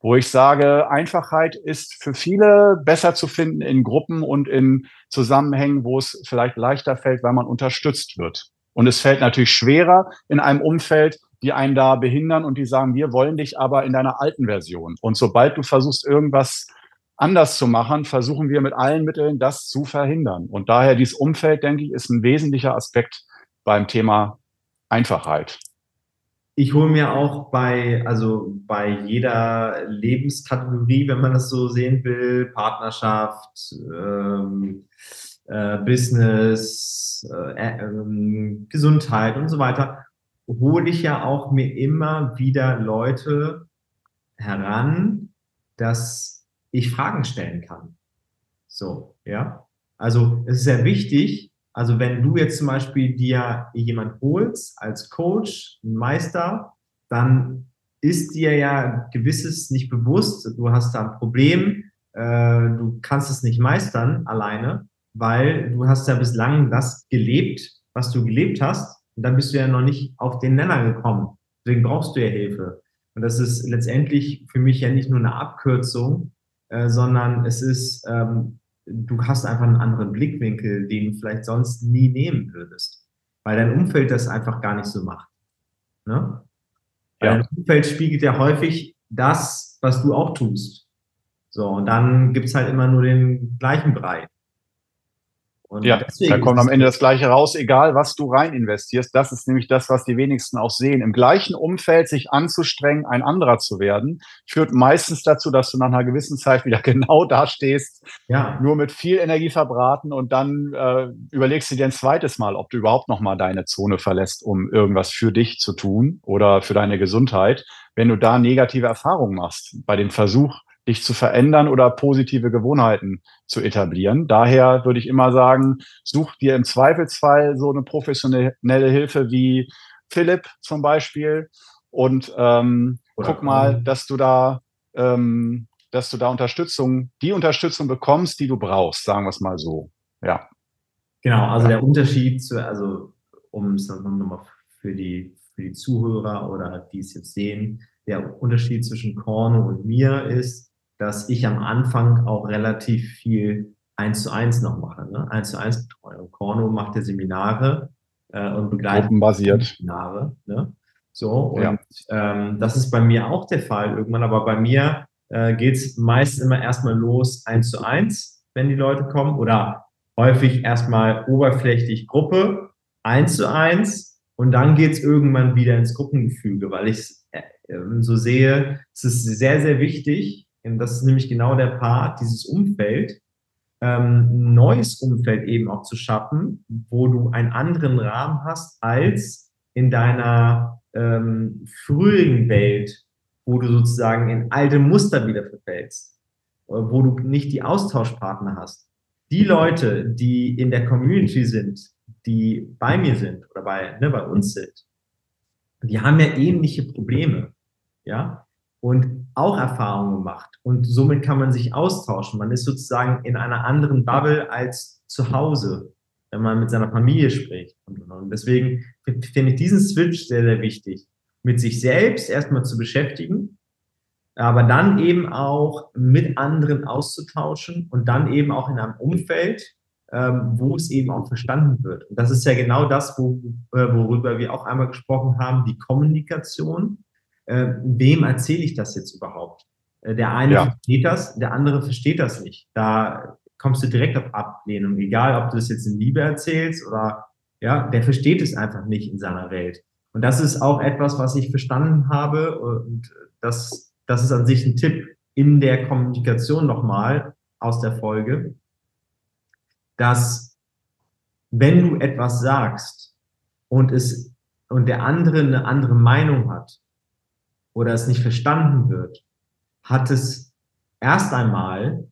wo ich sage, Einfachheit ist für viele besser zu finden in Gruppen und in Zusammenhängen, wo es vielleicht leichter fällt, weil man unterstützt wird. Und es fällt natürlich schwerer in einem Umfeld, die einen da behindern und die sagen, wir wollen dich aber in deiner alten Version. Und sobald du versuchst, irgendwas anders zu machen, versuchen wir mit allen Mitteln, das zu verhindern. Und daher dieses Umfeld, denke ich, ist ein wesentlicher Aspekt beim Thema Einfachheit ich hole mir auch bei, also bei jeder Lebenskategorie, wenn man das so sehen will, Partnerschaft, ähm, äh, Business, äh, äh, Gesundheit und so weiter, hole ich ja auch mir immer wieder Leute heran, dass ich Fragen stellen kann. So, ja. Also es ist sehr wichtig, also wenn du jetzt zum Beispiel dir jemand holst als Coach, Meister, dann ist dir ja gewisses nicht bewusst. Du hast da ein Problem, äh, du kannst es nicht meistern alleine, weil du hast ja bislang das gelebt, was du gelebt hast. Und dann bist du ja noch nicht auf den Nenner gekommen. Deswegen brauchst du ja Hilfe. Und das ist letztendlich für mich ja nicht nur eine Abkürzung, äh, sondern es ist ähm, du hast einfach einen anderen Blickwinkel, den du vielleicht sonst nie nehmen würdest, weil dein Umfeld das einfach gar nicht so macht. Ne? Ja. Dein Umfeld spiegelt ja häufig das, was du auch tust. So, und dann gibt's halt immer nur den gleichen Brei. Und ja, da kommt am Ende das Gleiche raus, egal was du rein investierst. Das ist nämlich das, was die wenigsten auch sehen. Im gleichen Umfeld sich anzustrengen, ein anderer zu werden, führt meistens dazu, dass du nach einer gewissen Zeit wieder genau da stehst, ja. nur mit viel Energie verbraten und dann äh, überlegst du dir ein zweites Mal, ob du überhaupt noch mal deine Zone verlässt, um irgendwas für dich zu tun oder für deine Gesundheit. Wenn du da negative Erfahrungen machst bei dem Versuch, dich zu verändern oder positive Gewohnheiten zu etablieren. Daher würde ich immer sagen, such dir im Zweifelsfall so eine professionelle Hilfe wie Philipp zum Beispiel und ähm, guck mal, dass du da ähm, dass du da Unterstützung, die Unterstützung bekommst, die du brauchst, sagen wir es mal so. Ja. Genau, also der Unterschied zu, also um es nochmal für die, für die Zuhörer oder die es jetzt sehen, der Unterschied zwischen Korno und mir ist, dass ich am Anfang auch relativ viel eins zu eins noch mache. Ne? Eins zu eins Betreuung. Korno macht ja Seminare äh, und begleitet Gruppenbasiert. Seminare. Ne? So, und ja. ähm, das ist bei mir auch der Fall irgendwann, aber bei mir äh, geht es meist immer erstmal los eins zu eins, wenn die Leute kommen, oder häufig erstmal oberflächlich Gruppe, eins zu eins, und dann geht es irgendwann wieder ins Gruppengefüge, weil ich äh, so sehe, es ist sehr, sehr wichtig, das ist nämlich genau der Part, dieses Umfeld, ähm, neues Umfeld eben auch zu schaffen, wo du einen anderen Rahmen hast als in deiner ähm, früheren Welt, wo du sozusagen in alte Muster wieder verfällst, äh, wo du nicht die Austauschpartner hast. Die Leute, die in der Community sind, die bei mir sind oder bei, ne, bei uns sind, die haben ja ähnliche Probleme. Ja, und auch Erfahrungen gemacht. Und somit kann man sich austauschen. Man ist sozusagen in einer anderen Bubble als zu Hause, wenn man mit seiner Familie spricht. Und deswegen finde ich diesen Switch sehr, sehr wichtig, mit sich selbst erstmal zu beschäftigen, aber dann eben auch mit anderen auszutauschen und dann eben auch in einem Umfeld, ähm, wo es eben auch verstanden wird. Und das ist ja genau das, äh, worüber wir auch einmal gesprochen haben, die Kommunikation äh, wem erzähle ich das jetzt überhaupt? Äh, der eine ja. versteht das, der andere versteht das nicht. Da kommst du direkt auf Ablehnung, egal ob du das jetzt in Liebe erzählst oder ja, der versteht es einfach nicht in seiner Welt. Und das ist auch etwas, was ich verstanden habe und das, das ist an sich ein Tipp in der Kommunikation nochmal aus der Folge, dass wenn du etwas sagst und es und der andere eine andere Meinung hat, oder es nicht verstanden wird, hat es erst einmal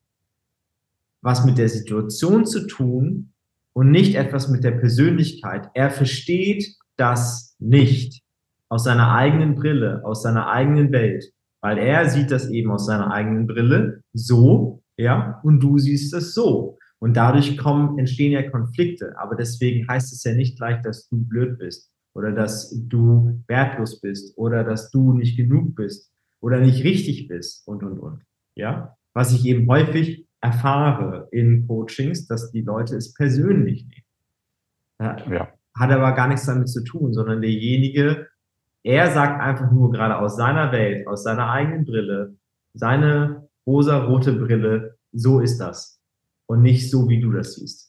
was mit der Situation zu tun und nicht etwas mit der Persönlichkeit. Er versteht das nicht aus seiner eigenen Brille, aus seiner eigenen Welt, weil er sieht das eben aus seiner eigenen Brille so, ja, und du siehst es so. Und dadurch kommen, entstehen ja Konflikte. Aber deswegen heißt es ja nicht gleich, dass du blöd bist oder dass du wertlos bist oder dass du nicht genug bist oder nicht richtig bist und, und, und. Ja, was ich eben häufig erfahre in Coachings, dass die Leute es persönlich nehmen. Ja. ja. Hat aber gar nichts damit zu tun, sondern derjenige, er sagt einfach nur gerade aus seiner Welt, aus seiner eigenen Brille, seine rosa-rote Brille, so ist das. Und nicht so, wie du das siehst.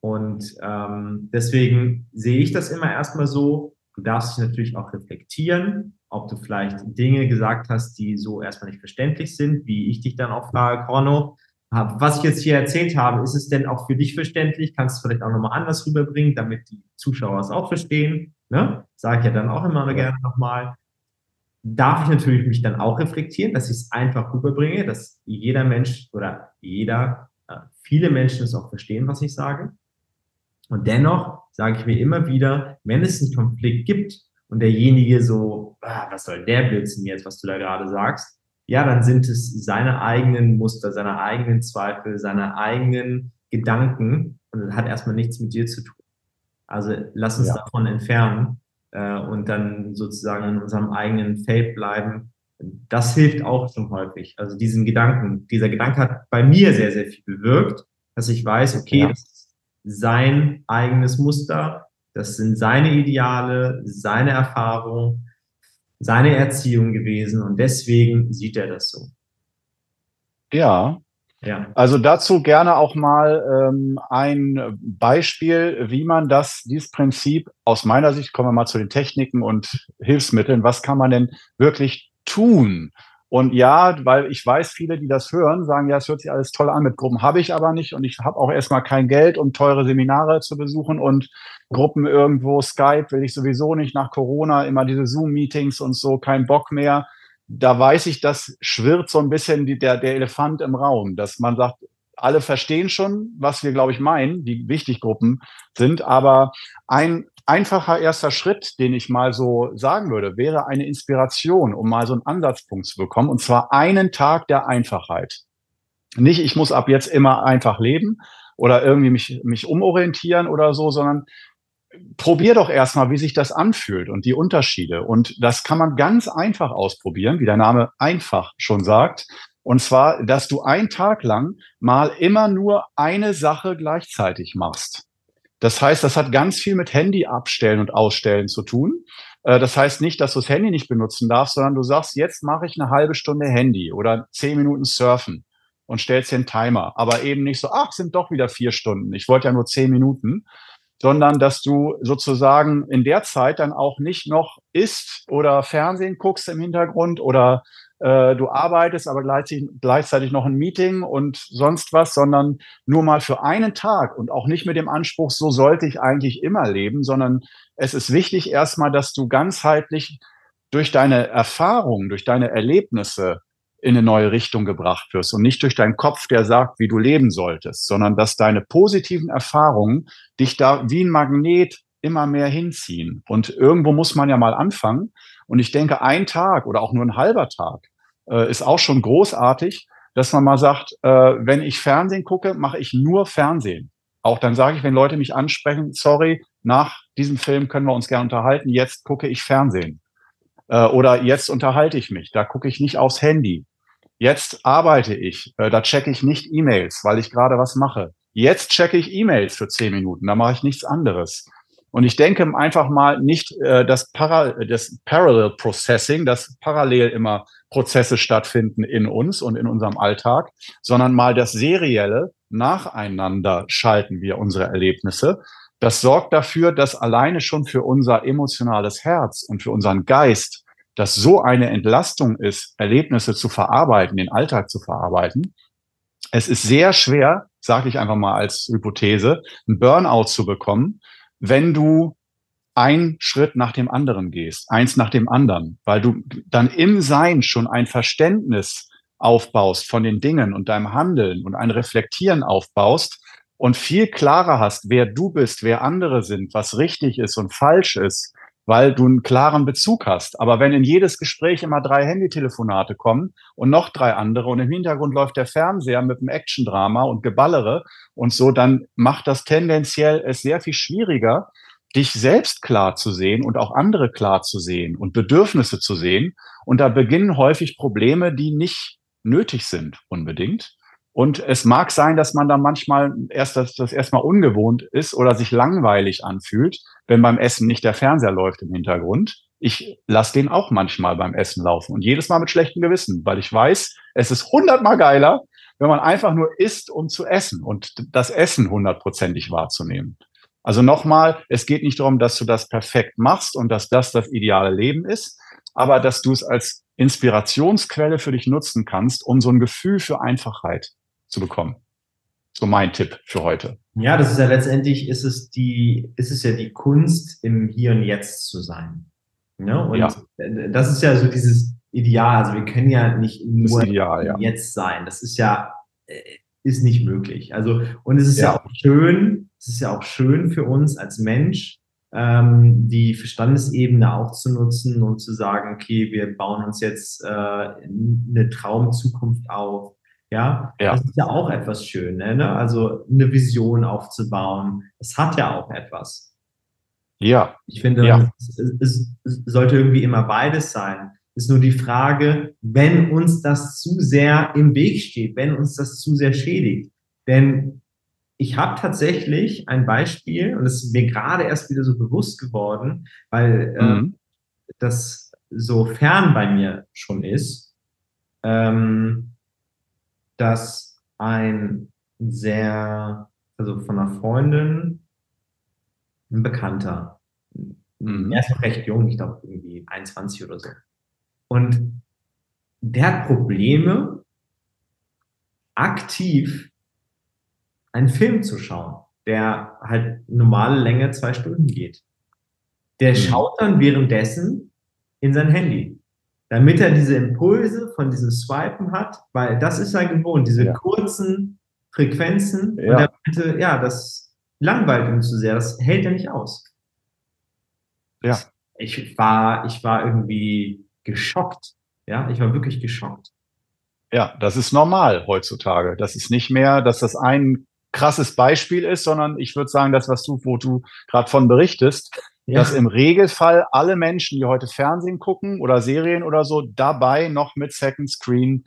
Und ähm, deswegen sehe ich das immer erstmal so, Du darfst dich natürlich auch reflektieren, ob du vielleicht Dinge gesagt hast, die so erstmal nicht verständlich sind, wie ich dich dann auch frage, Corno, was ich jetzt hier erzählt habe, ist es denn auch für dich verständlich? Kannst du es vielleicht auch nochmal anders rüberbringen, damit die Zuschauer es auch verstehen? Ne? Sage ich ja dann auch immer ja. gerne nochmal. Darf ich natürlich mich dann auch reflektieren, dass ich es einfach rüberbringe, dass jeder Mensch oder jeder, äh, viele Menschen es auch verstehen, was ich sage. Und dennoch sage ich mir immer wieder, wenn es einen Konflikt gibt und derjenige so, ah, was soll der Blödsinn jetzt, was du da gerade sagst, ja, dann sind es seine eigenen Muster, seine eigenen Zweifel, seine eigenen Gedanken und das hat erstmal nichts mit dir zu tun. Also lass uns ja. davon entfernen äh, und dann sozusagen in unserem eigenen Feld bleiben. Das hilft auch schon häufig. Also diesen Gedanken, dieser Gedanke hat bei mir sehr, sehr viel bewirkt, dass ich weiß, okay, ja. das ist sein eigenes Muster, das sind seine Ideale, seine Erfahrungen seine Erziehung gewesen und deswegen sieht er das so. Ja. Ja. Also dazu gerne auch mal ähm, ein Beispiel, wie man das, dieses Prinzip aus meiner Sicht, kommen wir mal zu den Techniken und Hilfsmitteln, was kann man denn wirklich tun, und ja, weil ich weiß, viele, die das hören, sagen, ja, es hört sich alles toll an mit Gruppen, habe ich aber nicht. Und ich habe auch erstmal kein Geld, um teure Seminare zu besuchen und Gruppen irgendwo, Skype will ich sowieso nicht nach Corona, immer diese Zoom-Meetings und so, kein Bock mehr. Da weiß ich, das schwirrt so ein bisschen die, der, der Elefant im Raum, dass man sagt, alle verstehen schon, was wir, glaube ich, meinen, wie wichtig Gruppen sind. Aber ein einfacher erster Schritt, den ich mal so sagen würde, wäre eine Inspiration, um mal so einen Ansatzpunkt zu bekommen, und zwar einen Tag der Einfachheit. Nicht, ich muss ab jetzt immer einfach leben oder irgendwie mich, mich umorientieren oder so, sondern probier doch erstmal, wie sich das anfühlt und die Unterschiede. Und das kann man ganz einfach ausprobieren, wie der Name einfach schon sagt. Und zwar, dass du einen Tag lang mal immer nur eine Sache gleichzeitig machst. Das heißt, das hat ganz viel mit Handy abstellen und ausstellen zu tun. Äh, das heißt nicht, dass du das Handy nicht benutzen darfst, sondern du sagst, jetzt mache ich eine halbe Stunde Handy oder zehn Minuten surfen und stellst dir einen Timer. Aber eben nicht so, ach, sind doch wieder vier Stunden. Ich wollte ja nur zehn Minuten, sondern dass du sozusagen in der Zeit dann auch nicht noch isst oder Fernsehen guckst im Hintergrund oder äh, du arbeitest, aber gleichzeitig, gleichzeitig noch ein Meeting und sonst was, sondern nur mal für einen Tag und auch nicht mit dem Anspruch, so sollte ich eigentlich immer leben, sondern es ist wichtig erstmal, dass du ganzheitlich durch deine Erfahrungen, durch deine Erlebnisse in eine neue Richtung gebracht wirst und nicht durch deinen Kopf, der sagt, wie du leben solltest, sondern dass deine positiven Erfahrungen dich da wie ein Magnet immer mehr hinziehen. Und irgendwo muss man ja mal anfangen. Und ich denke, ein Tag oder auch nur ein halber Tag äh, ist auch schon großartig, dass man mal sagt, äh, wenn ich Fernsehen gucke, mache ich nur Fernsehen. Auch dann sage ich, wenn Leute mich ansprechen, sorry, nach diesem Film können wir uns gerne unterhalten, jetzt gucke ich Fernsehen. Äh, oder jetzt unterhalte ich mich, da gucke ich nicht aufs Handy. Jetzt arbeite ich, äh, da checke ich nicht E-Mails, weil ich gerade was mache. Jetzt checke ich E-Mails für zehn Minuten, da mache ich nichts anderes. Und ich denke einfach mal nicht äh, das, Para das Parallel Processing, dass parallel immer Prozesse stattfinden in uns und in unserem Alltag, sondern mal das serielle nacheinander schalten wir unsere Erlebnisse. Das sorgt dafür, dass alleine schon für unser emotionales Herz und für unseren Geist das so eine Entlastung ist, Erlebnisse zu verarbeiten, den Alltag zu verarbeiten. Es ist sehr schwer, sage ich einfach mal als Hypothese, einen Burnout zu bekommen, wenn du einen Schritt nach dem anderen gehst, eins nach dem anderen, weil du dann im Sein schon ein Verständnis aufbaust von den Dingen und deinem Handeln und ein Reflektieren aufbaust und viel klarer hast, wer du bist, wer andere sind, was richtig ist und falsch ist, weil du einen klaren Bezug hast. Aber wenn in jedes Gespräch immer drei Handytelefonate kommen und noch drei andere und im Hintergrund läuft der Fernseher mit einem Actiondrama und Geballere und so, dann macht das tendenziell es sehr viel schwieriger, dich selbst klar zu sehen und auch andere klar zu sehen und Bedürfnisse zu sehen. Und da beginnen häufig Probleme, die nicht nötig sind unbedingt. Und es mag sein, dass man da manchmal erst das, das erstmal ungewohnt ist oder sich langweilig anfühlt, wenn beim Essen nicht der Fernseher läuft im Hintergrund. Ich lasse den auch manchmal beim Essen laufen und jedes Mal mit schlechtem Gewissen, weil ich weiß, es ist hundertmal geiler, wenn man einfach nur isst, um zu essen und das Essen hundertprozentig wahrzunehmen. Also nochmal, es geht nicht darum, dass du das perfekt machst und dass das das ideale Leben ist, aber dass du es als Inspirationsquelle für dich nutzen kannst, um so ein Gefühl für Einfachheit zu bekommen. So mein Tipp für heute. Ja, das ist ja letztendlich ist es die, ist es ja die Kunst, im Hier und Jetzt zu sein. Ne? Und ja. das ist ja so dieses Ideal. Also wir können ja nicht nur Ideal, ja. jetzt sein. Das ist ja, äh, ist nicht möglich. Also, und es ist ja. ja auch schön, es ist ja auch schön für uns als Mensch, ähm, die Verstandesebene auch zu nutzen und zu sagen, okay, wir bauen uns jetzt äh, eine Traumzukunft auf. Ja? ja, das ist ja auch etwas Schönes, ne? also eine Vision aufzubauen. Es hat ja auch etwas. Ja. Ich finde, ja. Es, es, es sollte irgendwie immer beides sein. Ist nur die Frage, wenn uns das zu sehr im Weg steht, wenn uns das zu sehr schädigt. Denn ich habe tatsächlich ein Beispiel, und das ist mir gerade erst wieder so bewusst geworden, weil äh, mhm. äh, das so fern bei mir schon ist, ähm, dass ein sehr, also von einer Freundin, ein Bekannter, mhm. er ist noch recht jung, ich glaube irgendwie 21 oder so. Und der hat Probleme, aktiv einen Film zu schauen, der halt normale Länge zwei Stunden geht. Der mhm. schaut dann währenddessen in sein Handy, damit er diese Impulse von diesem Swipen hat, weil das ist er gewohnt, diese ja. kurzen Frequenzen. Ja. Und er meinte, ja, das langweilt ihm zu sehr, das hält er nicht aus. Ja. Ich war, ich war irgendwie geschockt. Ja, ich war wirklich geschockt. Ja, das ist normal heutzutage. Das ist nicht mehr, dass das ein krasses Beispiel ist, sondern ich würde sagen, das, was du, wo du gerade von berichtest, ja. dass im Regelfall alle Menschen, die heute Fernsehen gucken oder Serien oder so, dabei noch mit Second Screen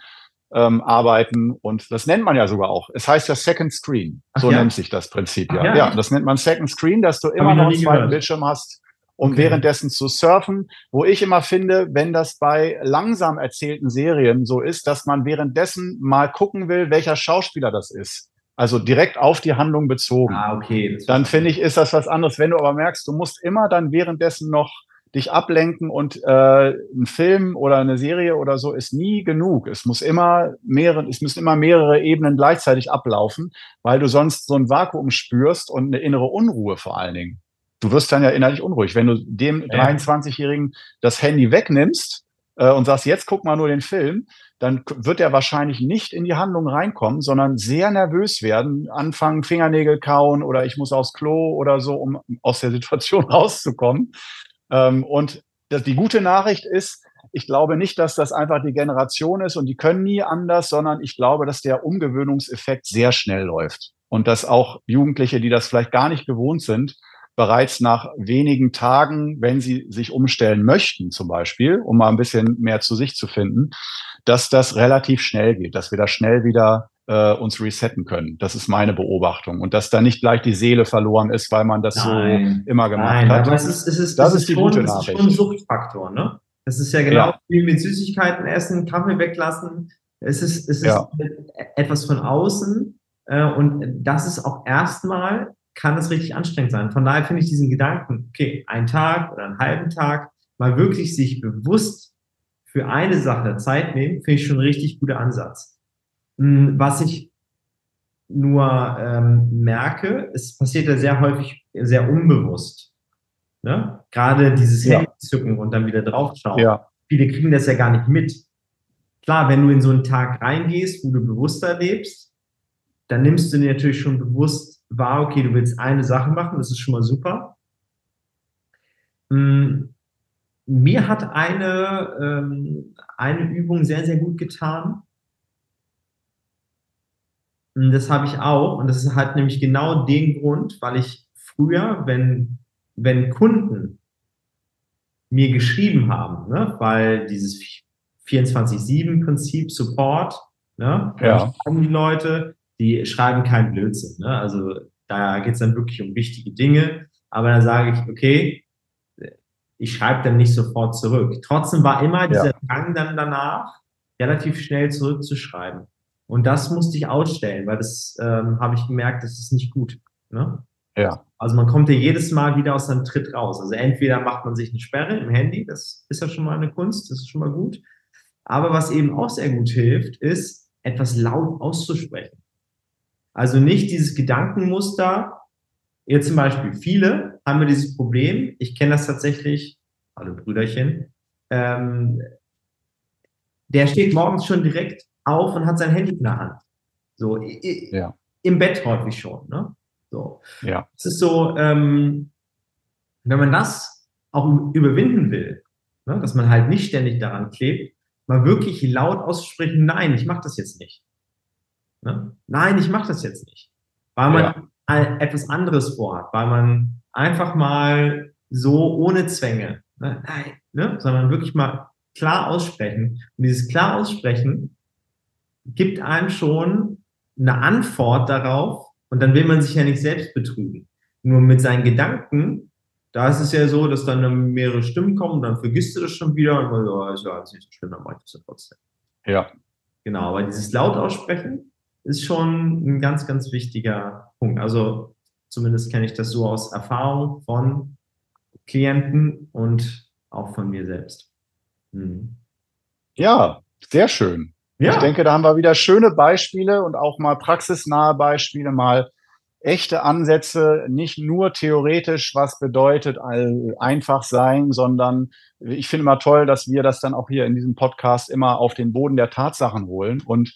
ähm, arbeiten. Und das nennt man ja sogar auch. Es heißt ja Second Screen. So ja? nennt sich das Prinzip ja. ja. ja. das nennt man Second Screen, dass du immer noch einen zweiten Bildschirm hast um okay. währenddessen zu surfen, wo ich immer finde, wenn das bei langsam erzählten Serien so ist, dass man währenddessen mal gucken will, welcher Schauspieler das ist. Also direkt auf die Handlung bezogen. Ah, okay. Dann finde ich, ist das was anderes. Wenn du aber merkst, du musst immer dann währenddessen noch dich ablenken und äh, ein Film oder eine Serie oder so ist nie genug. Es muss immer mehrere, es müssen immer mehrere Ebenen gleichzeitig ablaufen, weil du sonst so ein Vakuum spürst und eine innere Unruhe vor allen Dingen du wirst dann ja innerlich unruhig. Wenn du dem ja. 23-Jährigen das Handy wegnimmst äh, und sagst, jetzt guck mal nur den Film, dann wird er wahrscheinlich nicht in die Handlung reinkommen, sondern sehr nervös werden, anfangen Fingernägel kauen oder ich muss aufs Klo oder so, um aus der Situation rauszukommen. Ähm, und das, die gute Nachricht ist, ich glaube nicht, dass das einfach die Generation ist und die können nie anders, sondern ich glaube, dass der Umgewöhnungseffekt sehr schnell läuft und dass auch Jugendliche, die das vielleicht gar nicht gewohnt sind, bereits nach wenigen Tagen, wenn sie sich umstellen möchten, zum Beispiel, um mal ein bisschen mehr zu sich zu finden, dass das relativ schnell geht, dass wir da schnell wieder äh, uns resetten können. Das ist meine Beobachtung. Und dass da nicht gleich die Seele verloren ist, weil man das nein, so immer gemacht nein, hat. Aber es ist, es ist, das, das ist, die schon, gute Nachricht. Das ist schon ein Suchtfaktor, ne? Das ist ja genau ja. wie mit Süßigkeiten essen, Kaffee weglassen. Es ist, es ist ja. etwas von außen. Äh, und das ist auch erstmal kann es richtig anstrengend sein. Von daher finde ich diesen Gedanken, okay, einen Tag oder einen halben Tag, mal wirklich sich bewusst für eine Sache Zeit nehmen, finde ich schon ein richtig guter Ansatz. Hm, was ich nur ähm, merke, es passiert ja sehr häufig sehr unbewusst. Ne? Gerade dieses ja. Zücken und dann wieder draufschauen. Ja. Viele kriegen das ja gar nicht mit. Klar, wenn du in so einen Tag reingehst, wo du bewusster lebst, dann nimmst du dir natürlich schon bewusst war, okay, du willst eine Sache machen, das ist schon mal super. Hm, mir hat eine, ähm, eine Übung sehr, sehr gut getan. Hm, das habe ich auch und das hat nämlich genau den Grund, weil ich früher, wenn, wenn Kunden mir geschrieben haben, ne, weil dieses 24-7-Prinzip Support, ne, ja. schreiben die Leute, die schreiben keinen Blödsinn. Ne? Also da geht es dann wirklich um wichtige Dinge. Aber dann sage ich, okay, ich schreibe dann nicht sofort zurück. Trotzdem war immer dieser ja. Drang dann danach, relativ schnell zurückzuschreiben. Und das musste ich ausstellen, weil das ähm, habe ich gemerkt, das ist nicht gut. Ne? Ja. Also man kommt ja jedes Mal wieder aus seinem Tritt raus. Also entweder macht man sich eine Sperre im Handy, das ist ja schon mal eine Kunst, das ist schon mal gut. Aber was eben auch sehr gut hilft, ist, etwas laut auszusprechen. Also nicht dieses Gedankenmuster. Jetzt zum Beispiel, viele haben wir dieses Problem. Ich kenne das tatsächlich, hallo Brüderchen, ähm, der steht morgens schon direkt auf und hat sein Handy in der Hand. So, ja. im Bett häufig schon. Ne? So. Ja. Es ist so, ähm, wenn man das auch überwinden will, ne, dass man halt nicht ständig daran klebt, mal wirklich laut auszusprechen, nein, ich mache das jetzt nicht. Ne? Nein, ich mache das jetzt nicht. Weil man ja. etwas anderes vorhat, weil man einfach mal so ohne Zwänge, ne? nein, ne? sondern wirklich mal klar aussprechen. Und dieses klar aussprechen gibt einem schon eine Antwort darauf und dann will man sich ja nicht selbst betrügen. Nur mit seinen Gedanken, da ist es ja so, dass dann mehrere Stimmen kommen, dann vergisst du das schon wieder und man so, oh, ist ja alles nicht so schlimm, dann mache ich das ja trotzdem. Ja. Genau, aber dieses laut aussprechen ist schon ein ganz, ganz wichtiger Punkt. Also zumindest kenne ich das so aus Erfahrung von Klienten und auch von mir selbst. Mhm. Ja, sehr schön. Ja. Ich denke, da haben wir wieder schöne Beispiele und auch mal praxisnahe Beispiele, mal echte Ansätze, nicht nur theoretisch, was bedeutet einfach sein, sondern ich finde mal toll, dass wir das dann auch hier in diesem Podcast immer auf den Boden der Tatsachen holen und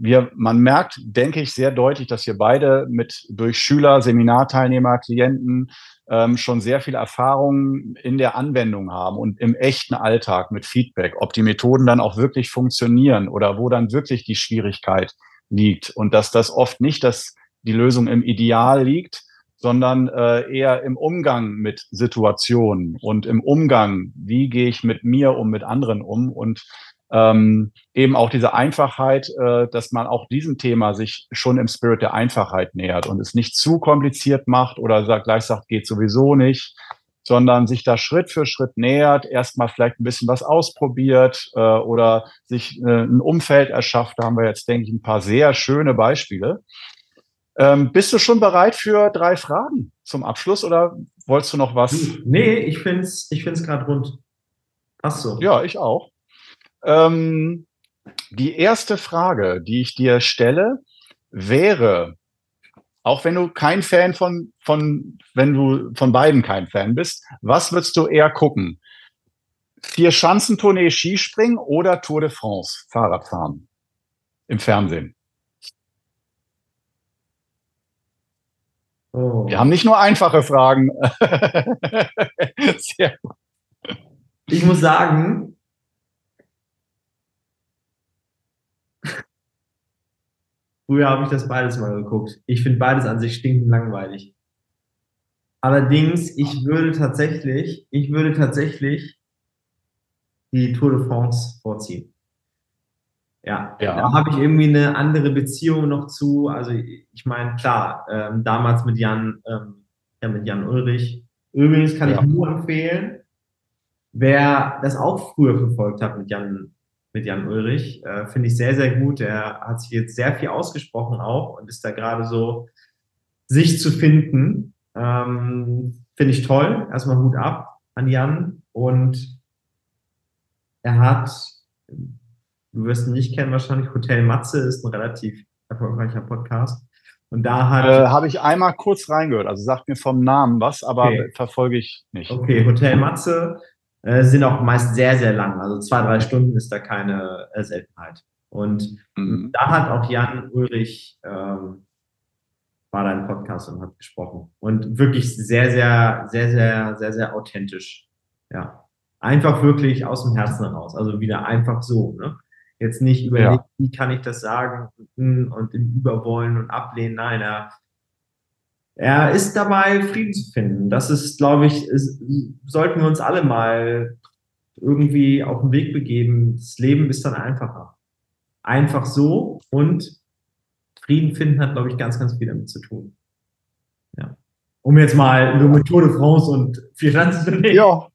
wir, man merkt, denke ich, sehr deutlich, dass wir beide mit durch Schüler, Seminarteilnehmer, Klienten ähm, schon sehr viel Erfahrung in der Anwendung haben und im echten Alltag mit Feedback, ob die Methoden dann auch wirklich funktionieren oder wo dann wirklich die Schwierigkeit liegt. Und dass das oft nicht das, die Lösung im Ideal liegt, sondern äh, eher im Umgang mit Situationen und im Umgang, wie gehe ich mit mir um, mit anderen um und ähm, eben auch diese Einfachheit, äh, dass man auch diesem Thema sich schon im Spirit der Einfachheit nähert und es nicht zu kompliziert macht oder sagt, gleich sagt, geht sowieso nicht, sondern sich da Schritt für Schritt nähert, erstmal vielleicht ein bisschen was ausprobiert äh, oder sich äh, ein Umfeld erschafft. Da haben wir jetzt, denke ich, ein paar sehr schöne Beispiele. Ähm, bist du schon bereit für drei Fragen zum Abschluss oder wolltest du noch was? Nee, ich finde es ich find's gerade rund. Ach so. Ja, ich auch. Ähm, die erste Frage, die ich dir stelle, wäre, auch wenn du kein Fan von, von, wenn du von beiden kein Fan bist, was würdest du eher gucken? Vier Schanzentournee Skispringen oder Tour de France Fahrradfahren im Fernsehen? Oh. Wir haben nicht nur einfache Fragen. Ich muss sagen, Früher habe ich das beides mal geguckt. Ich finde beides an sich stinkend langweilig. Allerdings, ich würde tatsächlich, ich würde tatsächlich die Tour de France vorziehen. Ja, ja. da habe ich irgendwie eine andere Beziehung noch zu. Also ich meine, klar, ähm, damals mit Jan, ähm, ja, mit Jan Ulrich. Übrigens kann ja. ich nur empfehlen, wer das auch früher verfolgt hat mit Jan mit Jan Ulrich. Äh, Finde ich sehr, sehr gut. Er hat sich jetzt sehr viel ausgesprochen auch und ist da gerade so, sich zu finden. Ähm, Finde ich toll. Erstmal Hut ab an Jan. Und er hat, du wirst ihn nicht kennen wahrscheinlich, Hotel Matze ist ein relativ erfolgreicher Podcast. Und da hat. Äh, Habe ich einmal kurz reingehört. Also sagt mir vom Namen was, aber okay. verfolge ich nicht. Okay, Hotel Matze äh, sind auch meist sehr, sehr lang. Also zwei, drei Stunden ist da keine äh, Seltenheit. Und mhm. da hat auch Jan Ulrich ähm, war da im Podcast und hat gesprochen. Und wirklich sehr, sehr, sehr, sehr, sehr, sehr authentisch. Ja. Einfach wirklich aus dem Herzen heraus. Also wieder einfach so. Ne? Jetzt nicht überlegen, ja. wie kann ich das sagen und im Überwollen und Ablehnen. Nein, er er ist dabei, Frieden zu finden. Das ist, glaube ich, ist, sollten wir uns alle mal irgendwie auf den Weg begeben. Das Leben ist dann einfacher. Einfach so und Frieden finden hat, glaube ich, ganz, ganz viel damit zu tun. Ja. Um jetzt mal nur mit Tour de France und vier Schanzen zu nehmen. Ja,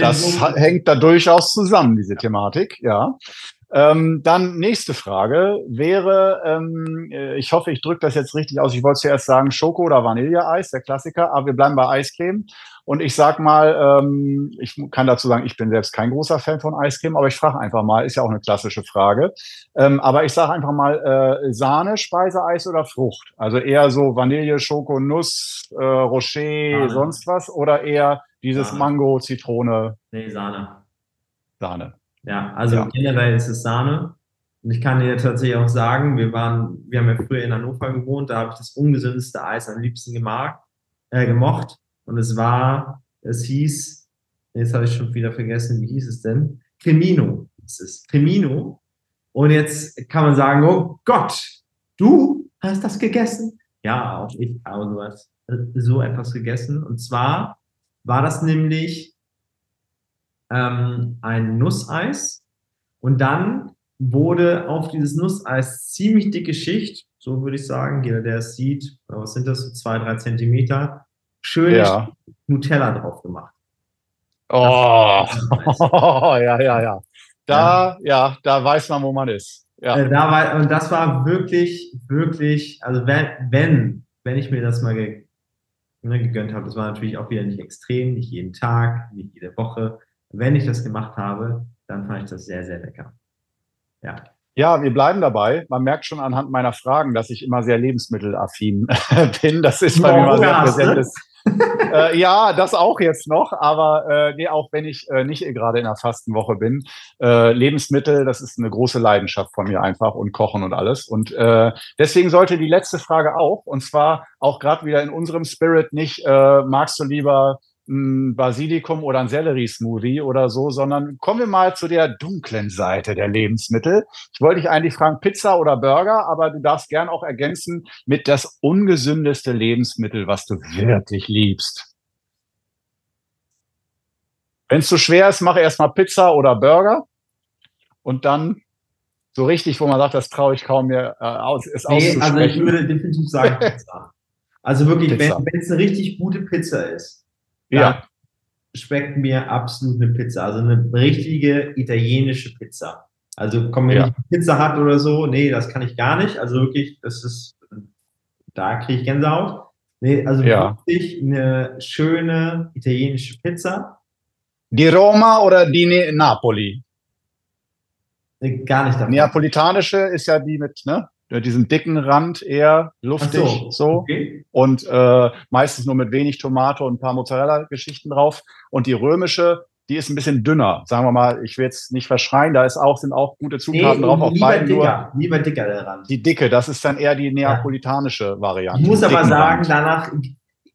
das hängt da durchaus zusammen, diese Thematik, ja. Ähm, dann nächste Frage wäre, ähm, äh, ich hoffe, ich drücke das jetzt richtig aus. Ich wollte zuerst sagen Schoko oder Vanilleeis, der Klassiker, aber wir bleiben bei Eiscreme. Und ich sag mal, ähm, ich kann dazu sagen, ich bin selbst kein großer Fan von Eiscreme, aber ich frage einfach mal, ist ja auch eine klassische Frage. Ähm, aber ich sage einfach mal äh, Sahne, Speiseeis oder Frucht? Also eher so Vanille, Schoko, Nuss, äh, Rocher, Sahne. sonst was oder eher dieses Sahne. Mango, Zitrone? Nee, Sahne. Sahne. Ja, also ja. generell ist es Sahne. Und ich kann dir tatsächlich auch sagen, wir waren, wir haben ja früher in Hannover gewohnt, da habe ich das ungesündeste Eis am liebsten gemag, äh, gemocht. Und es war, es hieß, jetzt habe ich schon wieder vergessen, wie hieß es denn? Cremino ist es. Cremino. Und jetzt kann man sagen, oh Gott, du hast das gegessen? Ja, auch ich habe sowas, so etwas gegessen. Und zwar war das nämlich ähm, ein Nusseis und dann wurde auf dieses Nusseis ziemlich dicke Schicht, so würde ich sagen, jeder, der es sieht, was sind das, so zwei, drei Zentimeter, schön ja. Nutella drauf gemacht. Oh, ja, ja, ja. Da, ja. ja, da weiß man, wo man ist. Ja. Äh, da war, und das war wirklich, wirklich, also wenn, wenn, wenn ich mir das mal ge, ne, gegönnt habe, das war natürlich auch wieder nicht extrem, nicht jeden Tag, nicht jede Woche, wenn ich das gemacht habe, dann fand ich das sehr, sehr lecker. Ja. Ja, wir bleiben dabei. Man merkt schon anhand meiner Fragen, dass ich immer sehr lebensmittelaffin bin. Das ist bei mir mal sehr präsent. äh, ja, das auch jetzt noch, aber äh, nee, auch wenn ich äh, nicht gerade in der Fastenwoche bin, äh, Lebensmittel, das ist eine große Leidenschaft von mir einfach und Kochen und alles. Und äh, deswegen sollte die letzte Frage auch, und zwar auch gerade wieder in unserem Spirit nicht, äh, magst du lieber ein Basilikum oder ein Sellerie-Smoothie oder so, sondern kommen wir mal zu der dunklen Seite der Lebensmittel. Ich wollte dich eigentlich fragen, Pizza oder Burger, aber du darfst gern auch ergänzen mit das ungesündeste Lebensmittel, was du wirklich liebst. Wenn es zu schwer ist, mache erstmal Pizza oder Burger und dann so richtig, wo man sagt, das traue ich kaum mir äh, aus, es nee. Also ich würde definitiv sagen Pizza. Also wirklich, Pizza. wenn es eine richtig gute Pizza ist, ja. schmeckt mir absolut eine Pizza. Also eine richtige italienische Pizza. Also komm, wenn ja. ich Pizza hat oder so, nee, das kann ich gar nicht. Also wirklich, das ist, da kriege ich Gänsehaut. Nee, also ja. wirklich eine schöne italienische Pizza. Die Roma oder die ne Napoli? Gar nicht davon. Neapolitanische ist ja die mit, ne? Diesen dicken Rand eher luftig so, so. Okay. und äh, meistens nur mit wenig Tomate und ein paar Mozzarella-Geschichten drauf. Und die römische, die ist ein bisschen dünner, sagen wir mal. Ich will jetzt nicht verschreien, da ist auch, sind auch gute Zutaten nee, drauf. Auf lieber beiden dicker, nur lieber dicker der Rand. Die dicke, das ist dann eher die neapolitanische ja. Variante. Ich muss aber sagen, Rand. danach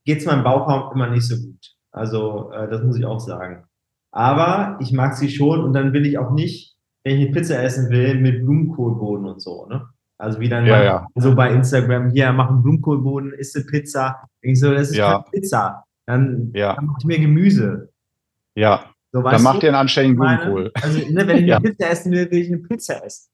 geht es meinem Bauchraum immer nicht so gut. Also äh, das muss ich auch sagen. Aber ich mag sie schon und dann will ich auch nicht, wenn ich eine Pizza essen will, mit Blumenkohlboden und so. Ne? Also wie dann ja, ja. so bei Instagram, hier machen Blumenkohlboden, isst eine Pizza. Ich so, das ist ja. keine Pizza. Dann, ja. dann macht mir Gemüse. Ja. So, dann macht ihr einen anständigen Blumenkohl. Also, ne, wenn ich eine Pizza essen will, will ich eine Pizza essen.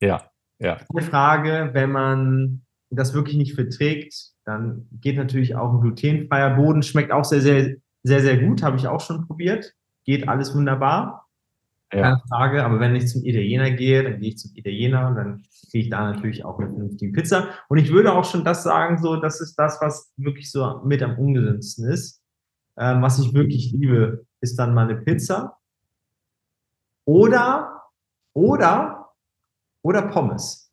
Ja, ja. Eine Frage, wenn man das wirklich nicht verträgt, dann geht natürlich auch ein glutenfreier Boden. Schmeckt auch sehr, sehr, sehr, sehr gut. Habe ich auch schon probiert. Geht alles wunderbar. Ja. Keine Frage. Aber wenn ich zum Italiener gehe, dann gehe ich zum Italiener und dann kriege ich da natürlich auch eine vernünftige Pizza. Und ich würde auch schon das sagen, so, das ist das, was wirklich so mit am ungesündsten ist. Ähm, was ich wirklich liebe, ist dann mal eine Pizza. Oder, oder, oder Pommes.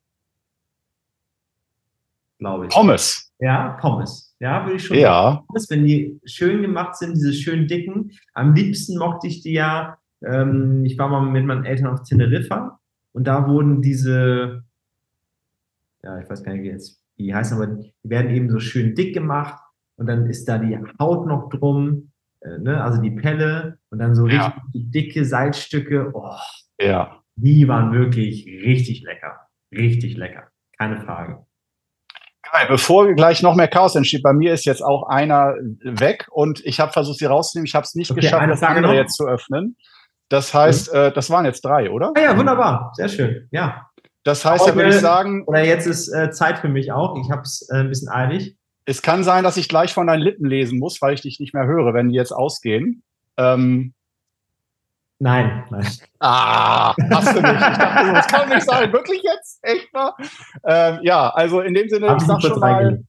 Glaube ich. Pommes. Ja, Pommes. Ja, würde ich schon ja. sagen. Pommes, wenn die schön gemacht sind, diese schön dicken. Am liebsten mochte ich die ja, ähm, ich war mal mit meinen Eltern auf Teneriffa und da wurden diese ja, ich weiß gar nicht, wie jetzt die heißen, aber die werden eben so schön dick gemacht und dann ist da die Haut noch drum, äh, ne? also die Pelle und dann so ja. richtig dicke Salzstücke. Oh, ja. Die waren wirklich richtig lecker. Richtig lecker. Keine Frage. Geil. Bevor gleich noch mehr Chaos entsteht, bei mir ist jetzt auch einer weg und ich habe versucht, sie rauszunehmen. Ich habe es nicht okay, geschafft, das andere noch. jetzt zu öffnen. Das heißt, mhm. äh, das waren jetzt drei, oder? Ah ja, wunderbar. Sehr schön. Ja. Das heißt, da würde ich sagen. Oder jetzt ist äh, Zeit für mich auch. Ich habe es äh, ein bisschen eilig. Es kann sein, dass ich gleich von deinen Lippen lesen muss, weil ich dich nicht mehr höre, wenn die jetzt ausgehen. Ähm, Nein, nein. Ah, hast du nicht. Ich dachte, das kann nicht sein. Wirklich jetzt? Echt mal? Ähm, ja, also in dem Sinne, Hab ich sag schon mal.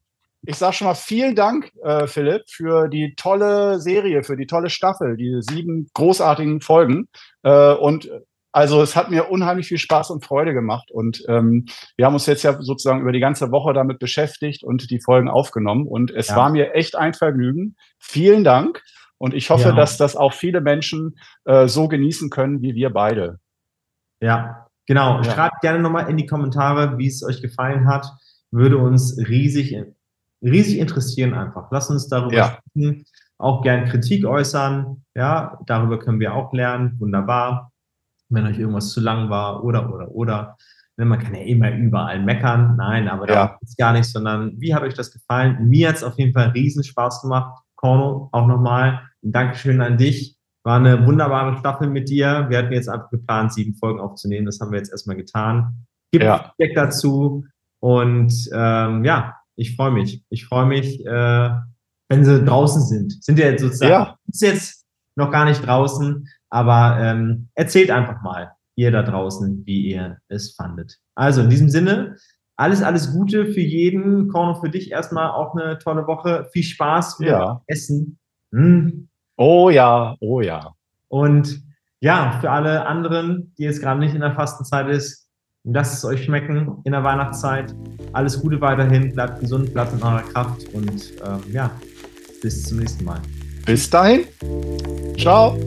Ich sag schon mal vielen Dank, äh, Philipp, für die tolle Serie, für die tolle Staffel, diese sieben großartigen Folgen. Äh, und also es hat mir unheimlich viel Spaß und Freude gemacht. Und ähm, wir haben uns jetzt ja sozusagen über die ganze Woche damit beschäftigt und die Folgen aufgenommen. Und es Ja. war mir echt ein Vergnügen. Vielen Dank. Und ich hoffe, Ja. dass das auch viele Menschen äh, so genießen können wie wir beide. Ja, genau. Ja. Schreibt gerne nochmal in die Kommentare, wie es euch gefallen hat. Würde uns riesig, riesig interessieren einfach. Lasst uns darüber Ja. sprechen. Auch gern Kritik äußern. Ja, darüber können wir auch lernen. Wunderbar. Wenn euch irgendwas zu lang war oder, oder, oder. Man kann ja immer überall meckern. Nein, aber Ja. darum geht's gar nicht, sondern wie hat euch das gefallen? Mir hat es auf jeden Fall riesen Spaß gemacht. Korno, auch nochmal ein Dankeschön an dich. War eine wunderbare Staffel mit dir. Wir hatten jetzt einfach geplant, sieben Folgen aufzunehmen. Das haben wir jetzt erstmal getan. Gib Ja. Feedback dazu. Und ähm, ja, ich freue mich. Ich freue mich, äh, wenn sie draußen sind. Sind ja jetzt sozusagen Ja. ist jetzt noch gar nicht draußen, aber ähm, erzählt einfach mal, ihr da draußen, wie ihr es fandet. Also in diesem Sinne, alles, alles Gute für jeden. Korno, für dich erstmal auch eine tolle Woche. Viel Spaß mit Ja. Essen. Hm. Oh ja, oh ja. Und ja, für alle anderen, die jetzt gerade nicht in der Fastenzeit ist, lasst es euch schmecken in der Weihnachtszeit. Alles Gute weiterhin, bleibt gesund, bleibt in eurer Kraft und ähm, ja, bis zum nächsten Mal. Bis dahin. Ciao.